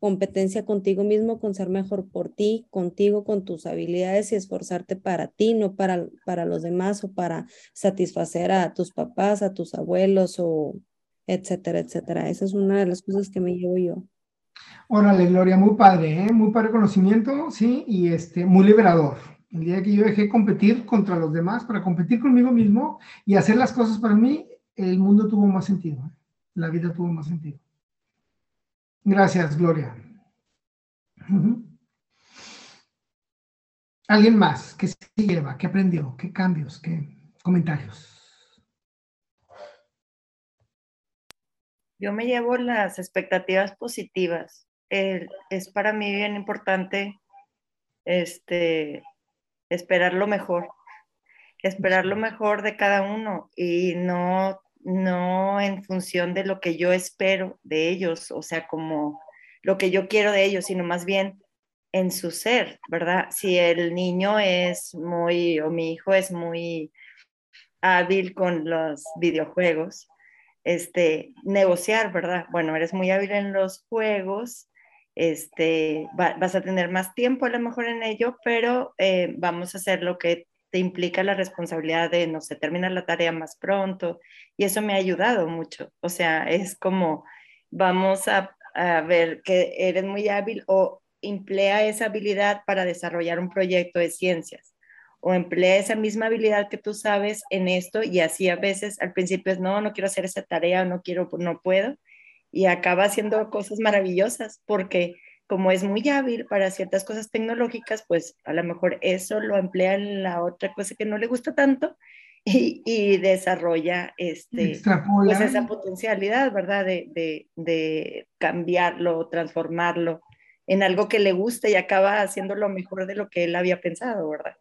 competencia contigo mismo, con ser mejor por ti, contigo, con tus habilidades y esforzarte para ti, no para, para los demás o para satisfacer a tus papás, a tus abuelos o etcétera, etcétera. Esa es una de las cosas que me llevo yo. Órale, Gloria, muy padre, ¿eh? muy padre conocimiento, sí, y este, muy liberador. El día que yo dejé competir contra los demás para competir conmigo mismo y hacer las cosas para mí, el mundo tuvo más sentido. ¿eh? La vida tuvo más sentido. Gracias, Gloria. ¿Alguien más? ¿Qué se lleva? ¿Qué aprendió? ¿Qué cambios? ¿Qué comentarios? Yo me llevo las expectativas positivas. es para mí bien importante este, esperar lo mejor, esperar lo mejor de cada uno y no, no en función de lo que yo espero de ellos, o sea, como lo que yo quiero de ellos, sino más bien en su ser, ¿verdad? Si el niño es muy, o mi hijo es muy hábil con los videojuegos, este, negociar, ¿verdad? Bueno, eres muy hábil en los juegos, este, vas a tener más tiempo a lo mejor en ello, pero eh, vamos a hacer lo que te implica la responsabilidad de, no sé, terminar la tarea más pronto. Y eso me ha ayudado mucho. O sea, es como, vamos a, a ver que eres muy hábil o emplea esa habilidad para desarrollar un proyecto de ciencias o emplea esa misma habilidad que tú sabes en esto y así a veces al principio es no, no quiero hacer esa tarea, no quiero, no puedo y acaba haciendo cosas maravillosas porque como es muy hábil para ciertas cosas tecnológicas, pues a lo mejor eso lo emplea en la otra cosa que no le gusta tanto <laughs> y, desarrolla este, pues esa potencialidad, ¿verdad? De, de, cambiarlo, transformarlo en algo que le guste y acaba haciendo lo mejor de lo que él había pensado, ¿verdad?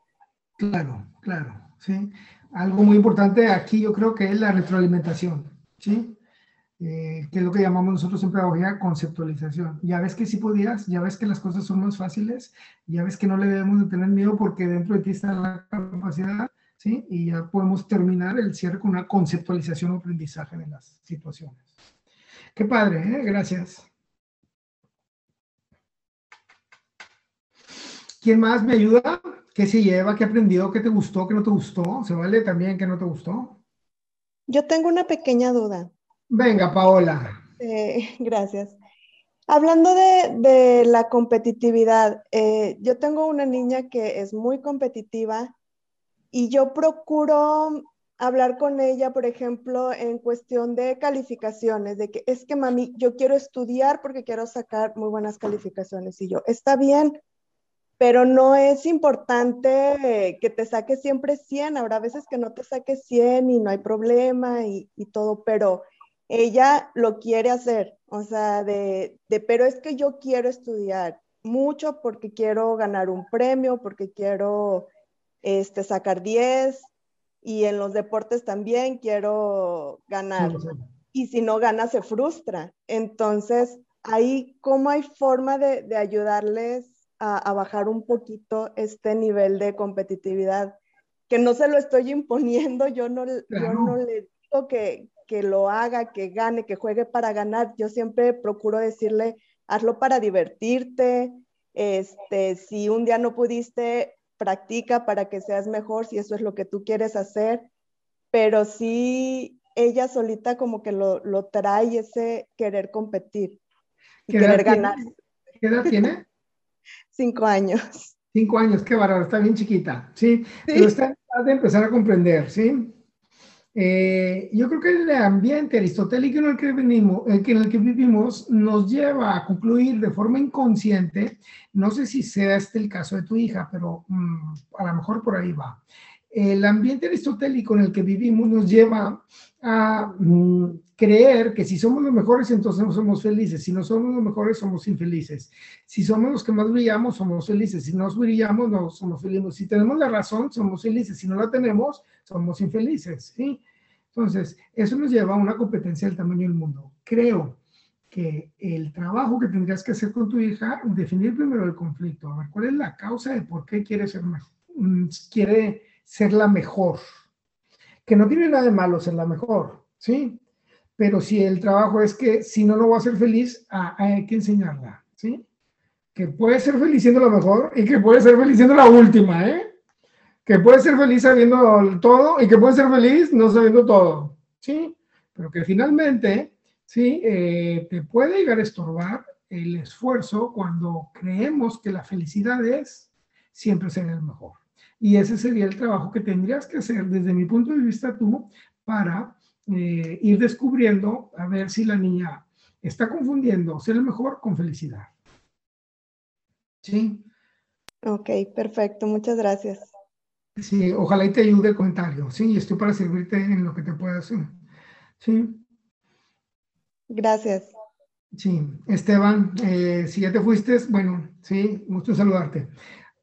Claro, claro, sí. Algo muy importante aquí yo creo que es la retroalimentación, ¿sí? Eh, que es lo que llamamos nosotros en pedagogía conceptualización. Ya ves que si podías, ya ves que las cosas son más fáciles, ya ves que no le debemos de tener miedo porque dentro de ti está la capacidad ¿sí? Y ya podemos terminar el cierre con una conceptualización o aprendizaje de las situaciones. Qué padre, ¿eh? Gracias. ¿Quién más me ayuda? ¿Qué se lleva? ¿Qué aprendió? ¿Qué te gustó? ¿Qué no te gustó? ¿Se vale también que no te gustó? Yo tengo una pequeña duda. Venga, Paola. Eh, <laughs> gracias. Hablando de, la competitividad, eh, yo tengo una niña que es muy competitiva y yo procuro hablar con ella, por ejemplo, en cuestión de calificaciones, de que es que mami, yo quiero estudiar porque quiero sacar muy buenas calificaciones. Y yo, está bien, pero no es importante que te saques siempre 100. Habrá veces que no te saques 100 y no hay problema y, todo, pero ella lo quiere hacer. O sea, de, de, pero es que yo quiero estudiar mucho porque quiero ganar un premio, porque quiero este, sacar 10 y en los deportes también quiero ganar. Y si no gana, se frustra. Entonces, ahí, ¿cómo hay forma de, ayudarles a, bajar un poquito este nivel de competitividad? Que no se lo estoy imponiendo, yo no, yo no le digo que, que lo haga, que gane, que juegue para ganar. Yo siempre procuro decirle, hazlo para divertirte. Este, si un día no pudiste, practica para que seas mejor si eso es lo que tú quieres hacer, pero sí ella solita como que lo, lo trae ese querer competir, querer ganar. ¿Qué edad tiene? <laughs> Cinco años. Cinco años, qué bárbaro, está bien chiquita, ¿sí? sí. Pero está de empezar a comprender, ¿sí? Eh, yo creo que el ambiente aristotélico en el que, venimos, en el que vivimos nos lleva a concluir de forma inconsciente, no sé si sea este el caso de tu hija, pero mm, a lo mejor por ahí va. El ambiente aristotélico en el que vivimos nos lleva a mm, creer que si somos los mejores, entonces no somos felices. Si no somos los mejores, somos infelices. Si somos los que más brillamos, somos felices. Si no brillamos, no somos felices. Si tenemos la razón, somos felices. Si no la tenemos, somos infelices. Entonces, eso nos lleva a una competencia del tamaño del mundo. Creo que el trabajo que tendrías que hacer con tu hija, definir primero el conflicto, a ver cuál es la causa de por qué quiere ser, mm, quiere ser la mejor. Que no tiene nada de malo ser la mejor, ¿sí? Pero si el trabajo es que si no, no va a ser feliz, ah, hay que enseñarla, ¿sí? Que puede ser feliz siendo la mejor y que puede ser feliz siendo la última, ¿eh? que puede ser feliz sabiendo todo y que puede ser feliz no sabiendo todo, ¿sí? Pero que finalmente, ¿sí? Eh, te puede llegar a estorbar el esfuerzo cuando creemos que la felicidad es siempre ser el mejor. Y ese sería el trabajo que tendrías que hacer desde mi punto de vista tú para eh, ir descubriendo a ver si la niña está confundiendo ser el mejor con felicidad. ¿Sí? Ok, perfecto. Muchas gracias. Sí, ojalá y te ayude el comentario. Sí, estoy para servirte en lo que te pueda hacer. Sí. Gracias. Sí, Esteban, eh, si ya te fuiste, bueno, sí, gusto saludarte.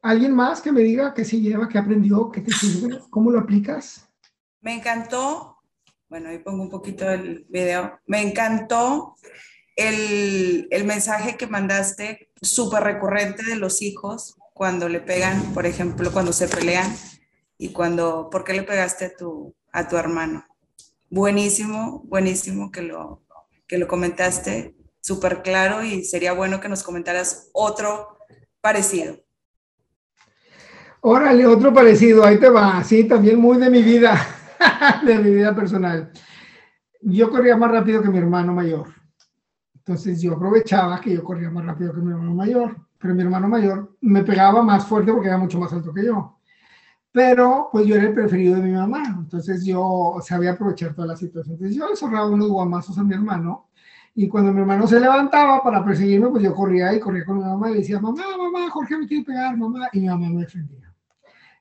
¿Alguien más que me diga qué se lleva, qué aprendió, qué te sirve, cómo lo aplicas? Me encantó, bueno, ahí pongo un poquito el video, me encantó el, el mensaje que mandaste, súper recurrente de los hijos cuando le pegan, por ejemplo, cuando se pelean y cuando, ¿por qué le pegaste a tu, a tu hermano? Buenísimo, buenísimo que lo, que lo comentaste, súper claro y sería bueno que nos comentaras otro parecido. Órale, otro parecido, ahí te va, sí, también muy de mi vida, <laughs> de mi vida personal. Yo corría más rápido que mi hermano mayor. Entonces yo aprovechaba que yo corría más rápido que mi hermano mayor, pero mi hermano mayor me pegaba más fuerte porque era mucho más alto que yo pero pues yo era el preferido de mi mamá, entonces yo sabía aprovechar toda la situación. Entonces yo le cerraba unos guamazos a mi hermano Y cuando mi hermano se levantaba para perseguirme, pues yo corría y corría con mi mamá y le decía, mamá, mamá, Jorge me quiere pegar, mamá. Y mi mamá me defendía.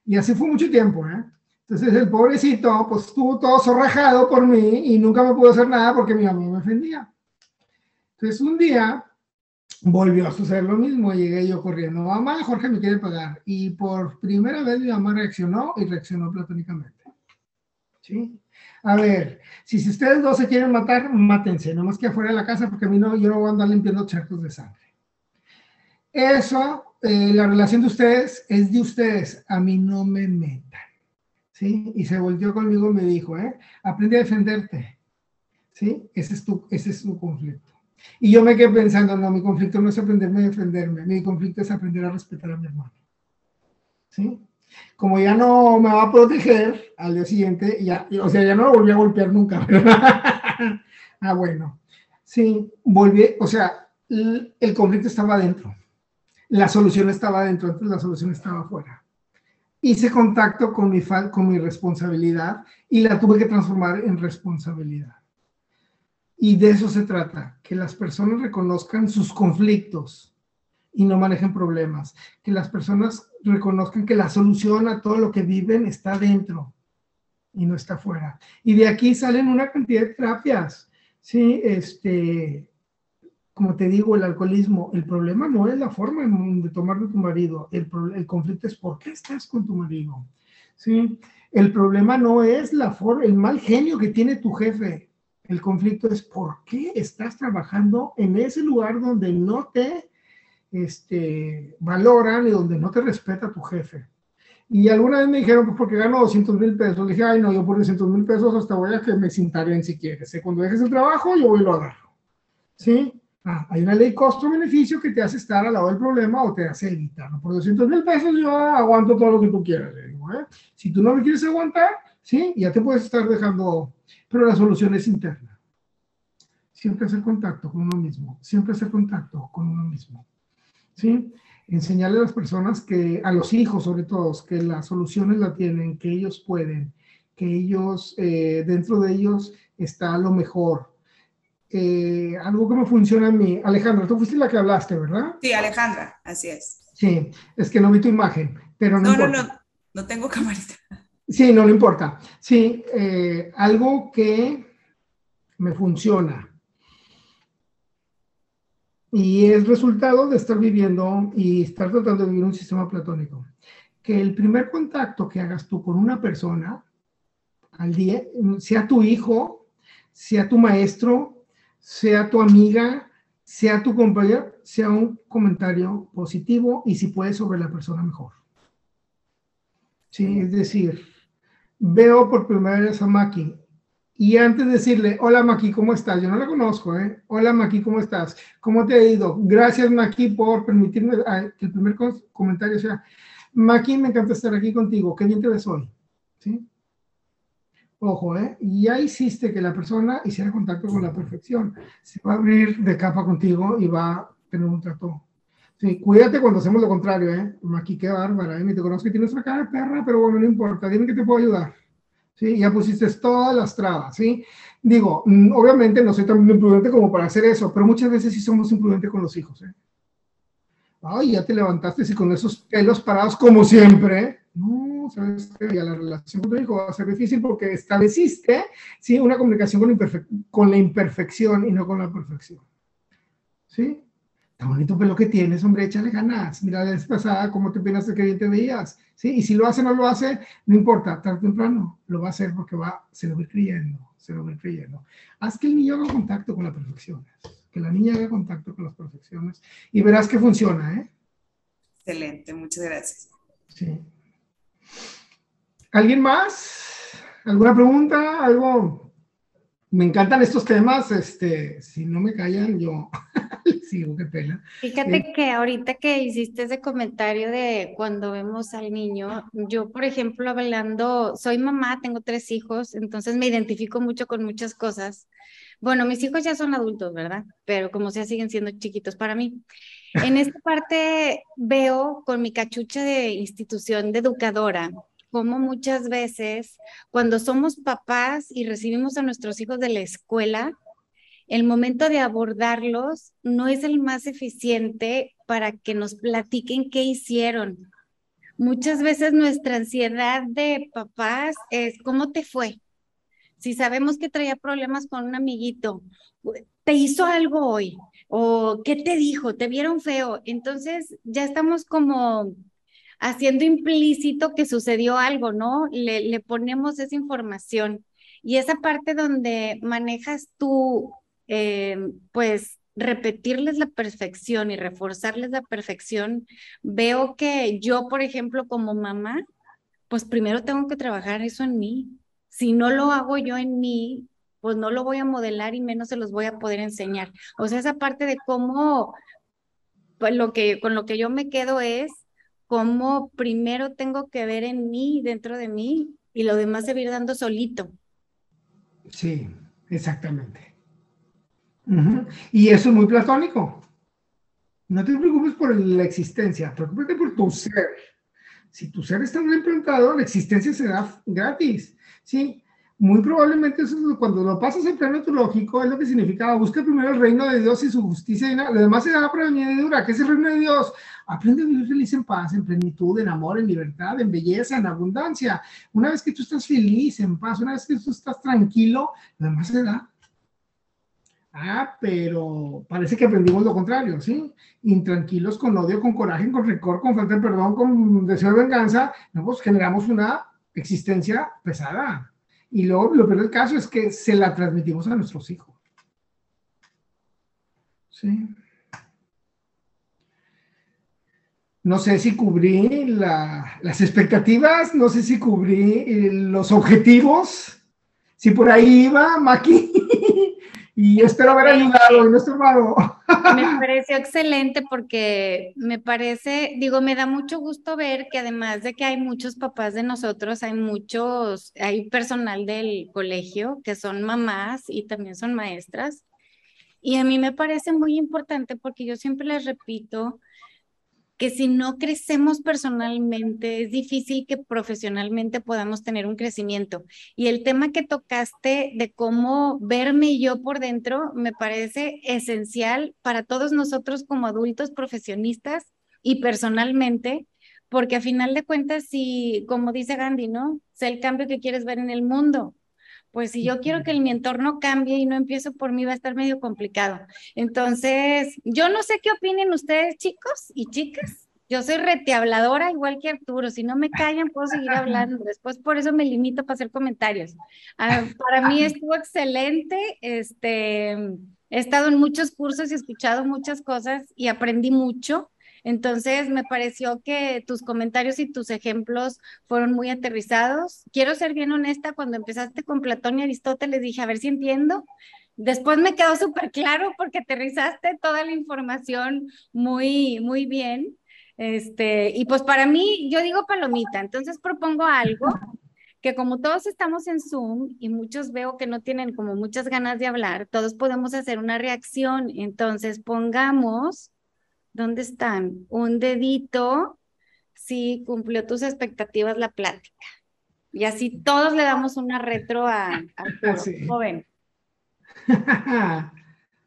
Y así fue mucho tiempo, ¿eh? Entonces el pobrecito, pues estuvo todo zorrajado por mí y nunca me pudo hacer nada porque mi mamá me defendía. Entonces un día volvió a suceder lo mismo. Llegué yo corriendo, mamá, Jorge me quiere pagar. Y por primera vez mi mamá reaccionó y reaccionó platónicamente. ¿Sí? A ver, si, si ustedes dos se quieren matar, mátense, más que afuera de la casa, porque a mí no, yo no voy a andar limpiando charcos de sangre. Eso, eh, la relación de ustedes es de ustedes, a mí no me metan. ¿Sí? Y se volvió conmigo y me dijo, ¿eh? Aprende a defenderte. ¿Sí? Ese es tu, ese es tu conflicto. Y yo me quedé pensando, no, mi conflicto no es aprenderme a defenderme, mi conflicto es aprender a respetar a mi hermano. ¿Sí? Como ya no me va a proteger al día siguiente, ya, o sea, ya no lo volví a golpear nunca. <laughs> ah, bueno. Sí, volví, o sea, el conflicto estaba adentro. La solución estaba adentro, entonces la solución estaba afuera. Hice contacto con mi, con mi responsabilidad y la tuve que transformar en responsabilidad. Y de eso se trata, que las personas reconozcan sus conflictos y no manejen problemas, que las personas reconozcan que la solución a todo lo que viven está dentro y no está afuera. Y de aquí salen una cantidad de terapias. Sí, este, como te digo, el alcoholismo, el problema no es la forma de tomar de tu marido, el, conflicto es por qué estás con tu marido. Sí, el problema no es la forma, el mal genio que tiene tu jefe, el conflicto es por qué estás trabajando en ese lugar donde no te este, valoran y donde no te respeta tu jefe. Y alguna vez me dijeron, pues porque gano 200 mil pesos. Le dije, ay, no, yo por 200 mil pesos hasta voy a que me sienta bien si quieres. Cuando dejes el trabajo, yo voy y lo agarro. ¿Sí? Ah, hay una ley costo-beneficio que te hace estar al lado del problema o te hace evitarlo. Por 200 mil pesos yo aguanto todo lo que tú quieras. ¿eh? Si tú no me quieres aguantar, ¿sí? Ya te puedes estar dejando pero la solución es interna. Siempre hacer contacto con uno mismo, siempre hacer contacto con uno mismo. ¿Sí? Enseñarle a las personas que, a los hijos sobre todo, que las soluciones la tienen, que ellos pueden, que ellos, eh, dentro de ellos está lo mejor. Eh, algo que me funciona a mí. Alejandra, tú fuiste la que hablaste, ¿verdad? Sí, Alejandra, así es. Sí, es que no vi tu imagen, pero no. No, no, no, no tengo <laughs> camarita. Sí, no, le importa. Sí, eh, algo que me funciona. Y es resultado de estar viviendo y estar tratando de vivir un sistema platónico. Que el primer contacto que hagas tú con una persona al día, sea tu hijo, sea tu maestro, sea tu amiga, sea tu compañero, sea un comentario positivo y si puedes sobre la persona mejor. Sí, es decir, veo por primera vez a Maki y antes de decirle, hola Maki, ¿cómo estás? Yo no la conozco, ¿eh? Hola Maki, ¿cómo estás? ¿Cómo te ha ido? Gracias Maki por permitirme ah, que el primer comentario sea, Maki, me encanta estar aquí contigo, qué bien te ves hoy. ¿Sí? Ojo, ¿eh? Ya hiciste que la persona hiciera contacto con la perfección. Se va a abrir de capa contigo y va a tener un trato Sí, cuídate cuando hacemos lo contrario, ¿eh? Aquí qué bárbara, ¿eh? Ni te conozco y tienes una cara de perra, pero bueno, no importa, dime que te puedo ayudar. Sí, ya pusiste todas las trabas, ¿sí? Digo, mm, obviamente no soy tan imprudente como para hacer eso, pero muchas veces sí somos imprudentes con los hijos, ¿eh? Ay, ya te levantaste y con esos pelos parados como siempre. No, sabes que ya la relación con tu hijo va a ser difícil porque estableciste, ¿sí? Una comunicación con, con la imperfección y no con la perfección. ¿Sí? Está bonito pelo que tienes, hombre, échale ganas. Mira la vez pasada cómo te pensaste que bien te veías. ¿sí? Y si lo hace o no lo hace, no importa, tarde o temprano lo va a hacer porque va, se lo va creyendo, se lo va creyendo. Haz que el niño haga contacto con las perfecciones, que la niña haga contacto con las perfecciones y verás que funciona, ¿eh? Excelente, muchas gracias. Sí. ¿Alguien más? ¿Alguna pregunta? ¿Algo? Me encantan estos temas, este, si no me callan, yo <laughs> qué pena. Fíjate eh, que ahorita que hiciste ese comentario de cuando vemos al niño, yo, por ejemplo, hablando, soy mamá, tengo tres hijos, entonces me identifico mucho con muchas cosas. Bueno, mis hijos ya son adultos, ¿verdad? Pero como sea, siguen siendo chiquitos para mí. En esta parte veo con mi cachucha de institución de educadora, como muchas veces cuando somos papás y recibimos a nuestros hijos de la escuela, el momento de abordarlos no es el más eficiente para que nos platiquen qué hicieron. Muchas veces nuestra ansiedad de papás es, ¿cómo te fue? Si sabemos que traía problemas con un amiguito, ¿te hizo algo hoy? ¿O qué te dijo? ¿Te vieron feo? Entonces ya estamos como haciendo implícito que sucedió algo, ¿no? Le, ponemos esa información. Y esa parte donde manejas tú, eh, pues, repetirles la perfección y reforzarles la perfección, veo que yo, por ejemplo, como mamá, pues primero tengo que trabajar eso en mí. Si no lo hago yo en mí, pues no lo voy a modelar y menos se los voy a poder enseñar. O sea, esa parte de cómo, pues lo que, con lo que yo me quedo es cómo primero tengo que ver en mí, dentro de mí, y lo demás se va a ir dando solito. Sí, exactamente. Y eso es muy platónico. No te preocupes por la existencia, preocúpate por tu ser. Si tu ser está bien implantado, la existencia será gratis. ¿Sí? Muy probablemente eso es cuando lo pasas en plano teológico, es lo que significa, busca primero el reino de Dios y su justicia, y nada, lo demás será dura. ¿Qué es el reino de Dios? Aprende a vivir feliz en paz, en plenitud, en amor, en libertad, en belleza, en abundancia. Una vez que tú estás feliz, en paz, una vez que tú estás tranquilo, lo demás se da. Ah, pero parece que aprendimos lo contrario, ¿sí? Intranquilos, con odio, con coraje, con rencor, con falta de perdón, con deseo de venganza, no, pues generamos una existencia pesada. Y luego lo peor del caso es que se la transmitimos a nuestros hijos. ¿Sí? no sé si cubrí las expectativas, no sé si cubrí eh, los objetivos, si por ahí iba, Maki, <laughs> y espero haber ayudado y no estorbado. Me pareció excelente porque me parece, digo, me da mucho gusto ver que además de que hay muchos papás de nosotros, hay muchos, hay personal del colegio que son mamás y también son maestras. Y a mí me parece muy importante porque yo siempre les repito, que si no crecemos personalmente, es difícil que profesionalmente podamos tener un crecimiento. Y el tema que tocaste de cómo verme yo por dentro me parece esencial para todos nosotros como adultos profesionistas y personalmente, porque a final de cuentas, si, como dice Gandhi, ¿no? Sé el cambio que quieres ver en el mundo pues si yo quiero que mi entorno cambie y no empiezo por mí, va a estar medio complicado. Entonces, yo no sé qué opinen ustedes, chicos y chicas. Yo soy retehabladora igual que Arturo. Si no me callan, puedo seguir hablando. <laughs> Después por eso me limito para hacer comentarios. Ah, para mí estuvo excelente. Este, he estado en muchos cursos y he escuchado muchas cosas y aprendí mucho. Entonces, me pareció que tus comentarios y tus ejemplos fueron muy aterrizados. Quiero ser bien honesta, cuando empezaste con Platón y Aristóteles dije, a ver si entiendo. Después me quedó súper claro porque aterrizaste toda la información muy, muy bien. Este, y pues para mí, yo digo palomita, entonces propongo algo que como todos estamos en Zoom y muchos veo que no tienen como muchas ganas de hablar, todos podemos hacer una reacción. Entonces pongamos ¿Dónde están? Un dedito si cumplió tus expectativas la plática. Y así todos le damos una retro a, <laughs> joven. <laughs>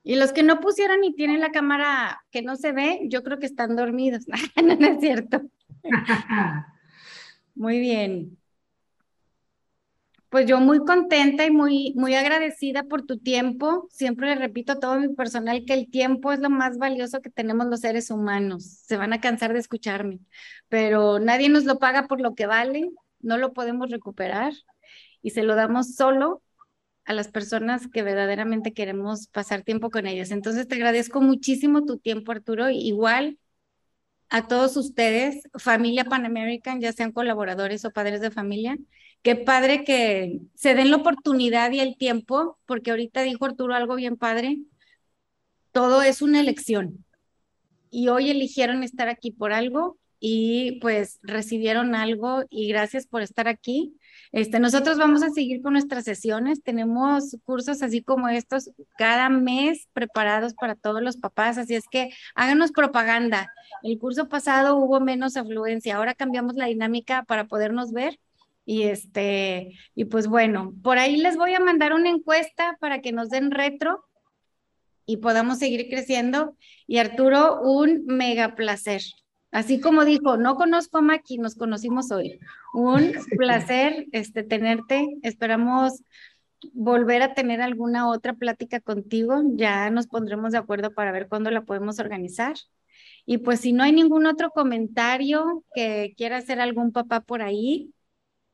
Y los que no pusieron y tienen la cámara que no se ve, yo creo que están dormidos. <laughs> no, no es cierto. Muy bien. Pues yo muy contenta y muy, muy agradecida por tu tiempo. Siempre le repito a todo mi personal que el tiempo es lo más valioso que tenemos los seres humanos. Se van a cansar de escucharme, pero nadie nos lo paga por lo que vale, no lo podemos recuperar y se lo damos solo a las personas que verdaderamente queremos pasar tiempo con ellas. Entonces te agradezco muchísimo tu tiempo, Arturo. Igual a todos ustedes, familia Pan American, ya sean colaboradores o padres de familia qué padre que se den la oportunidad y el tiempo, porque ahorita dijo Arturo algo bien padre, todo es una elección. Y hoy eligieron estar aquí por algo y pues recibieron algo y gracias por estar aquí. Este, nosotros vamos a seguir con nuestras sesiones, tenemos cursos así como estos cada mes preparados para todos los papás, así es que háganos propaganda. El curso pasado hubo menos afluencia, ahora cambiamos la dinámica para podernos ver y este, y pues bueno, por ahí les voy a mandar una encuesta para que nos den retro y podamos seguir creciendo. Y Arturo, un mega placer. Así como dijo, no conozco a Maki, nos conocimos hoy. Un <laughs> placer este, tenerte. Esperamos volver a tener alguna otra plática contigo. Ya nos pondremos de acuerdo para ver cuándo la podemos organizar. Y pues si no hay ningún otro comentario que quiera hacer algún papá por ahí,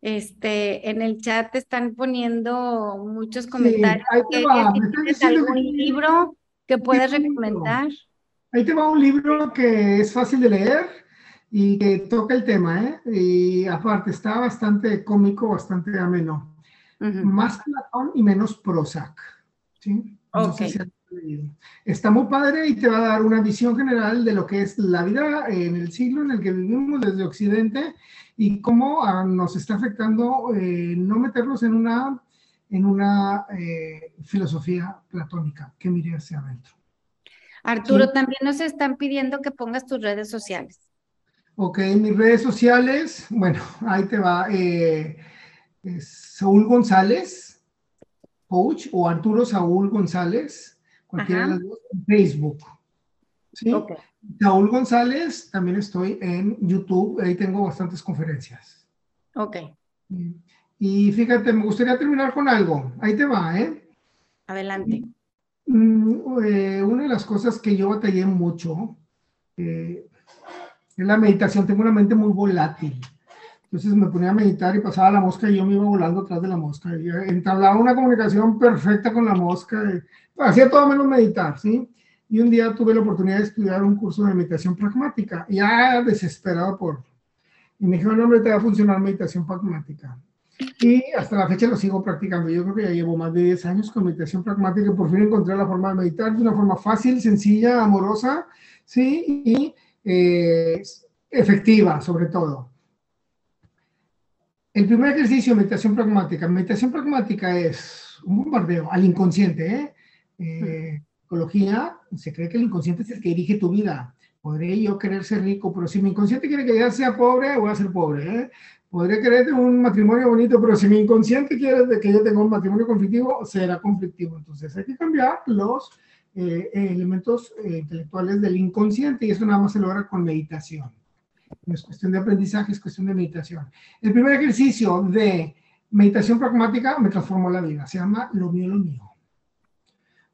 este, en el chat te están poniendo muchos comentarios. ¿Tienes algún libro que puedas recomendar? Ahí te va un libro que es fácil de leer y que toca el tema, ¿eh? Y aparte está bastante cómico, bastante ameno. Más Platón y menos Prozac. ¿sí? Está muy padre y te va a dar una visión general de lo que es la vida en el siglo en el que vivimos desde Occidente y cómo ah, nos está afectando eh, no meternos en una, en una eh, filosofía platónica que mire hacia adentro. Arturo, también nos están pidiendo que pongas tus redes sociales. Ok, mis redes sociales, bueno, ahí te va. Eh, Saúl González, coach, o Arturo Saúl González, cualquiera de las dos, en Facebook. ¿Sí? Saúl González, también estoy en YouTube, ahí tengo bastantes conferencias. Ok. Y fíjate, me gustaría terminar con algo. Ahí te va, ¿eh? Adelante. Mm, eh, una de las cosas que yo batallé mucho eh, es la meditación. Tengo una mente muy volátil. Entonces me ponía a meditar y pasaba la mosca y yo me iba volando atrás de la mosca. Y entablaba una comunicación perfecta con la mosca. hacía todo menos meditar, ¿sí? Y un día tuve la oportunidad de estudiar un curso de meditación pragmática, ya desesperado por... Y me dijeron, hombre, te va a funcionar meditación pragmática. Y hasta la fecha lo sigo practicando. Yo creo que ya llevo más de 10 años con meditación pragmática y por fin encontré la forma de meditar de una forma fácil, sencilla, amorosa, ¿sí? Y eh, efectiva, sobre todo. El primer ejercicio meditación pragmática. Meditación pragmática es un bombardeo al inconsciente. ¿eh? Eh, psicología, se cree que el inconsciente es el que dirige tu vida. Podré yo querer ser rico, pero si mi inconsciente quiere que yo sea pobre, voy a ser pobre. ¿eh? Podré querer un matrimonio bonito, pero si mi inconsciente quiere que yo tenga un matrimonio conflictivo, será conflictivo. Entonces hay que cambiar los eh, elementos intelectuales del inconsciente y eso nada más se logra con meditación. No es cuestión de aprendizaje, es cuestión de meditación. El primer ejercicio de meditación pragmática me transformó la vida. Se llama lo mío, lo mío.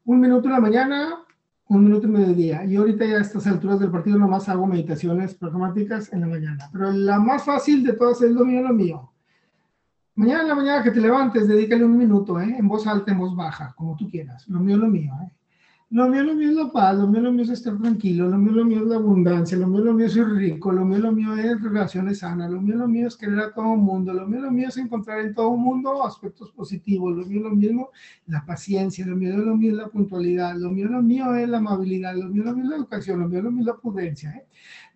Un minuto en la mañana, un minuto y mediodía. Y ahorita ya a estas alturas del partido nomás hago meditaciones pragmáticas en la mañana. Pero la más fácil de todas es lo mío, lo mío. Mañana en la mañana que te levantes, dedícale un minuto, ¿eh? en voz alta, en voz baja, como tú quieras. Lo mío, lo mío. ¿eh? Lo mío, lo mío es la paz, lo mío, lo mío es estar tranquilo, lo mío, lo mío es la abundancia, lo mío, lo mío es ser rico, lo mío, lo mío es relaciones sanas, lo mío, lo mío es querer a todo el mundo, lo mío, lo mío es encontrar en todo el mundo aspectos positivos, lo mío, lo mismo la paciencia, lo mío, lo mío es la puntualidad, lo mío, lo mío es la amabilidad, lo mío, lo mío es la educación, lo mío, lo mío es la prudencia. ¿eh?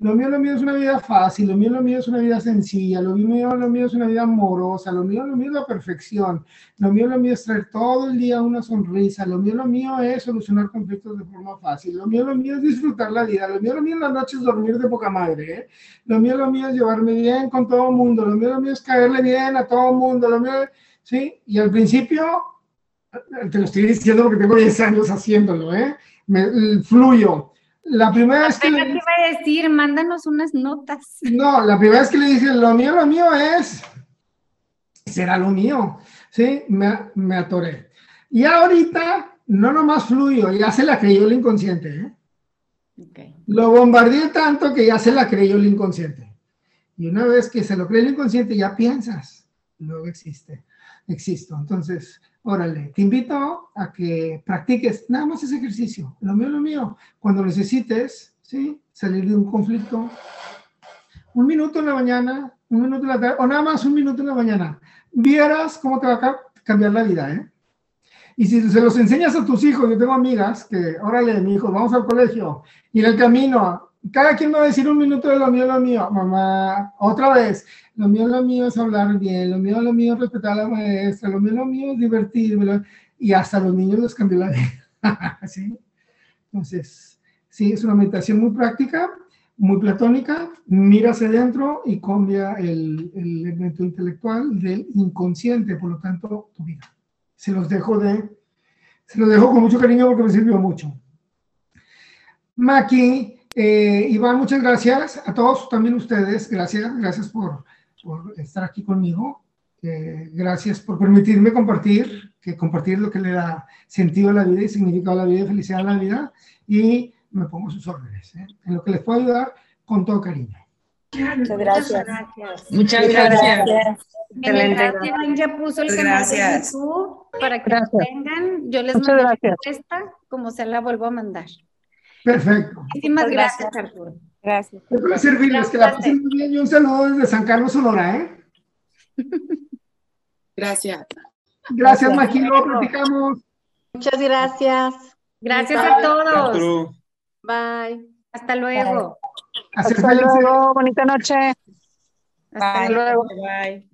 Lo mío, lo mío es una vida fácil, lo mío, lo mío es una vida sencilla, lo mío, lo mío es una vida amorosa, lo mío, lo mío es la perfección, lo mío, lo mío es traer todo el día una sonrisa, lo mío, lo mío es solucionar conflictos de forma fácil, lo mío, lo mío es disfrutar la vida, lo mío, lo mío en las noches es dormir de poca madre, ¿eh? lo mío, lo mío es llevarme bien con todo el mundo, lo mío, lo mío es caerle bien a todo el mundo, lo mío, ¿sí? Y al principio, te lo estoy diciendo porque tengo 10 años haciéndolo, ¿eh? Me, fluyo la primera vez que le... iba a decir, mándanos unas notas. No, la primera vez que le dije, lo mío, lo mío es, será lo mío, ¿sí? Me, me atoré. Y ahorita, no nomás fluyo, ya se la creyó el inconsciente, ¿eh? Okay. Lo bombardeé tanto que ya se la creyó el inconsciente. Y una vez que se lo cree el inconsciente, ya piensas, luego existe, existo. Entonces, Órale, te invito a que practiques nada más ese ejercicio, lo mío, lo mío. Cuando necesites, ¿sí? Salir de un conflicto, un minuto en la mañana, un minuto en la tarde, o nada más un minuto en la mañana. Vieras cómo te va a cambiar la vida, ¿eh? Y si se los enseñas a tus hijos, yo tengo amigas que, órale, mi hijo, vamos al colegio, y en el camino, cada quien va a decir un minuto de lo mío, lo mío, mamá, otra vez, lo mío, lo mío es hablar bien, lo mío, lo mío es respetar a la maestra, lo mío, lo mío es divertirme, y hasta los niños les cambió la vida, <laughs> ¿sí? Entonces, sí, es una meditación muy práctica, muy platónica, mira hacia adentro y cambia el, el elemento intelectual del inconsciente, por lo tanto, tu vida. Se los dejo de, se los dejo con mucho cariño porque me sirvió mucho. Maki, eh, Iván, muchas gracias. A todos, también ustedes, gracias, gracias por, por estar aquí conmigo. Eh, gracias por permitirme compartir, que compartir lo que le da sentido a la vida y significado a la vida y felicidad a la vida. Y me pongo sus órdenes, ¿eh? en lo que les puedo ayudar con todo cariño. Muchas gracias. Muchas gracias. Iván ya puso el canal de YouTube para que lo tengan. Yo les mando la respuesta, como se la vuelvo a mandar. Perfecto. Muchísimas gracias, Arturo. Gracias. Puede servirles, que la pasen muy bien y un saludo desde San Carlos, Sonora, ¿eh? <laughs> Gracias. Gracias, Maquilo, platicamos. Muchas gracias. Gracias a todos. Bye. Hasta luego. Hasta luego. Bonita noche. Hasta luego. Bye.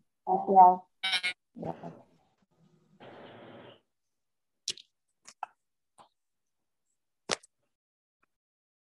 Gracias.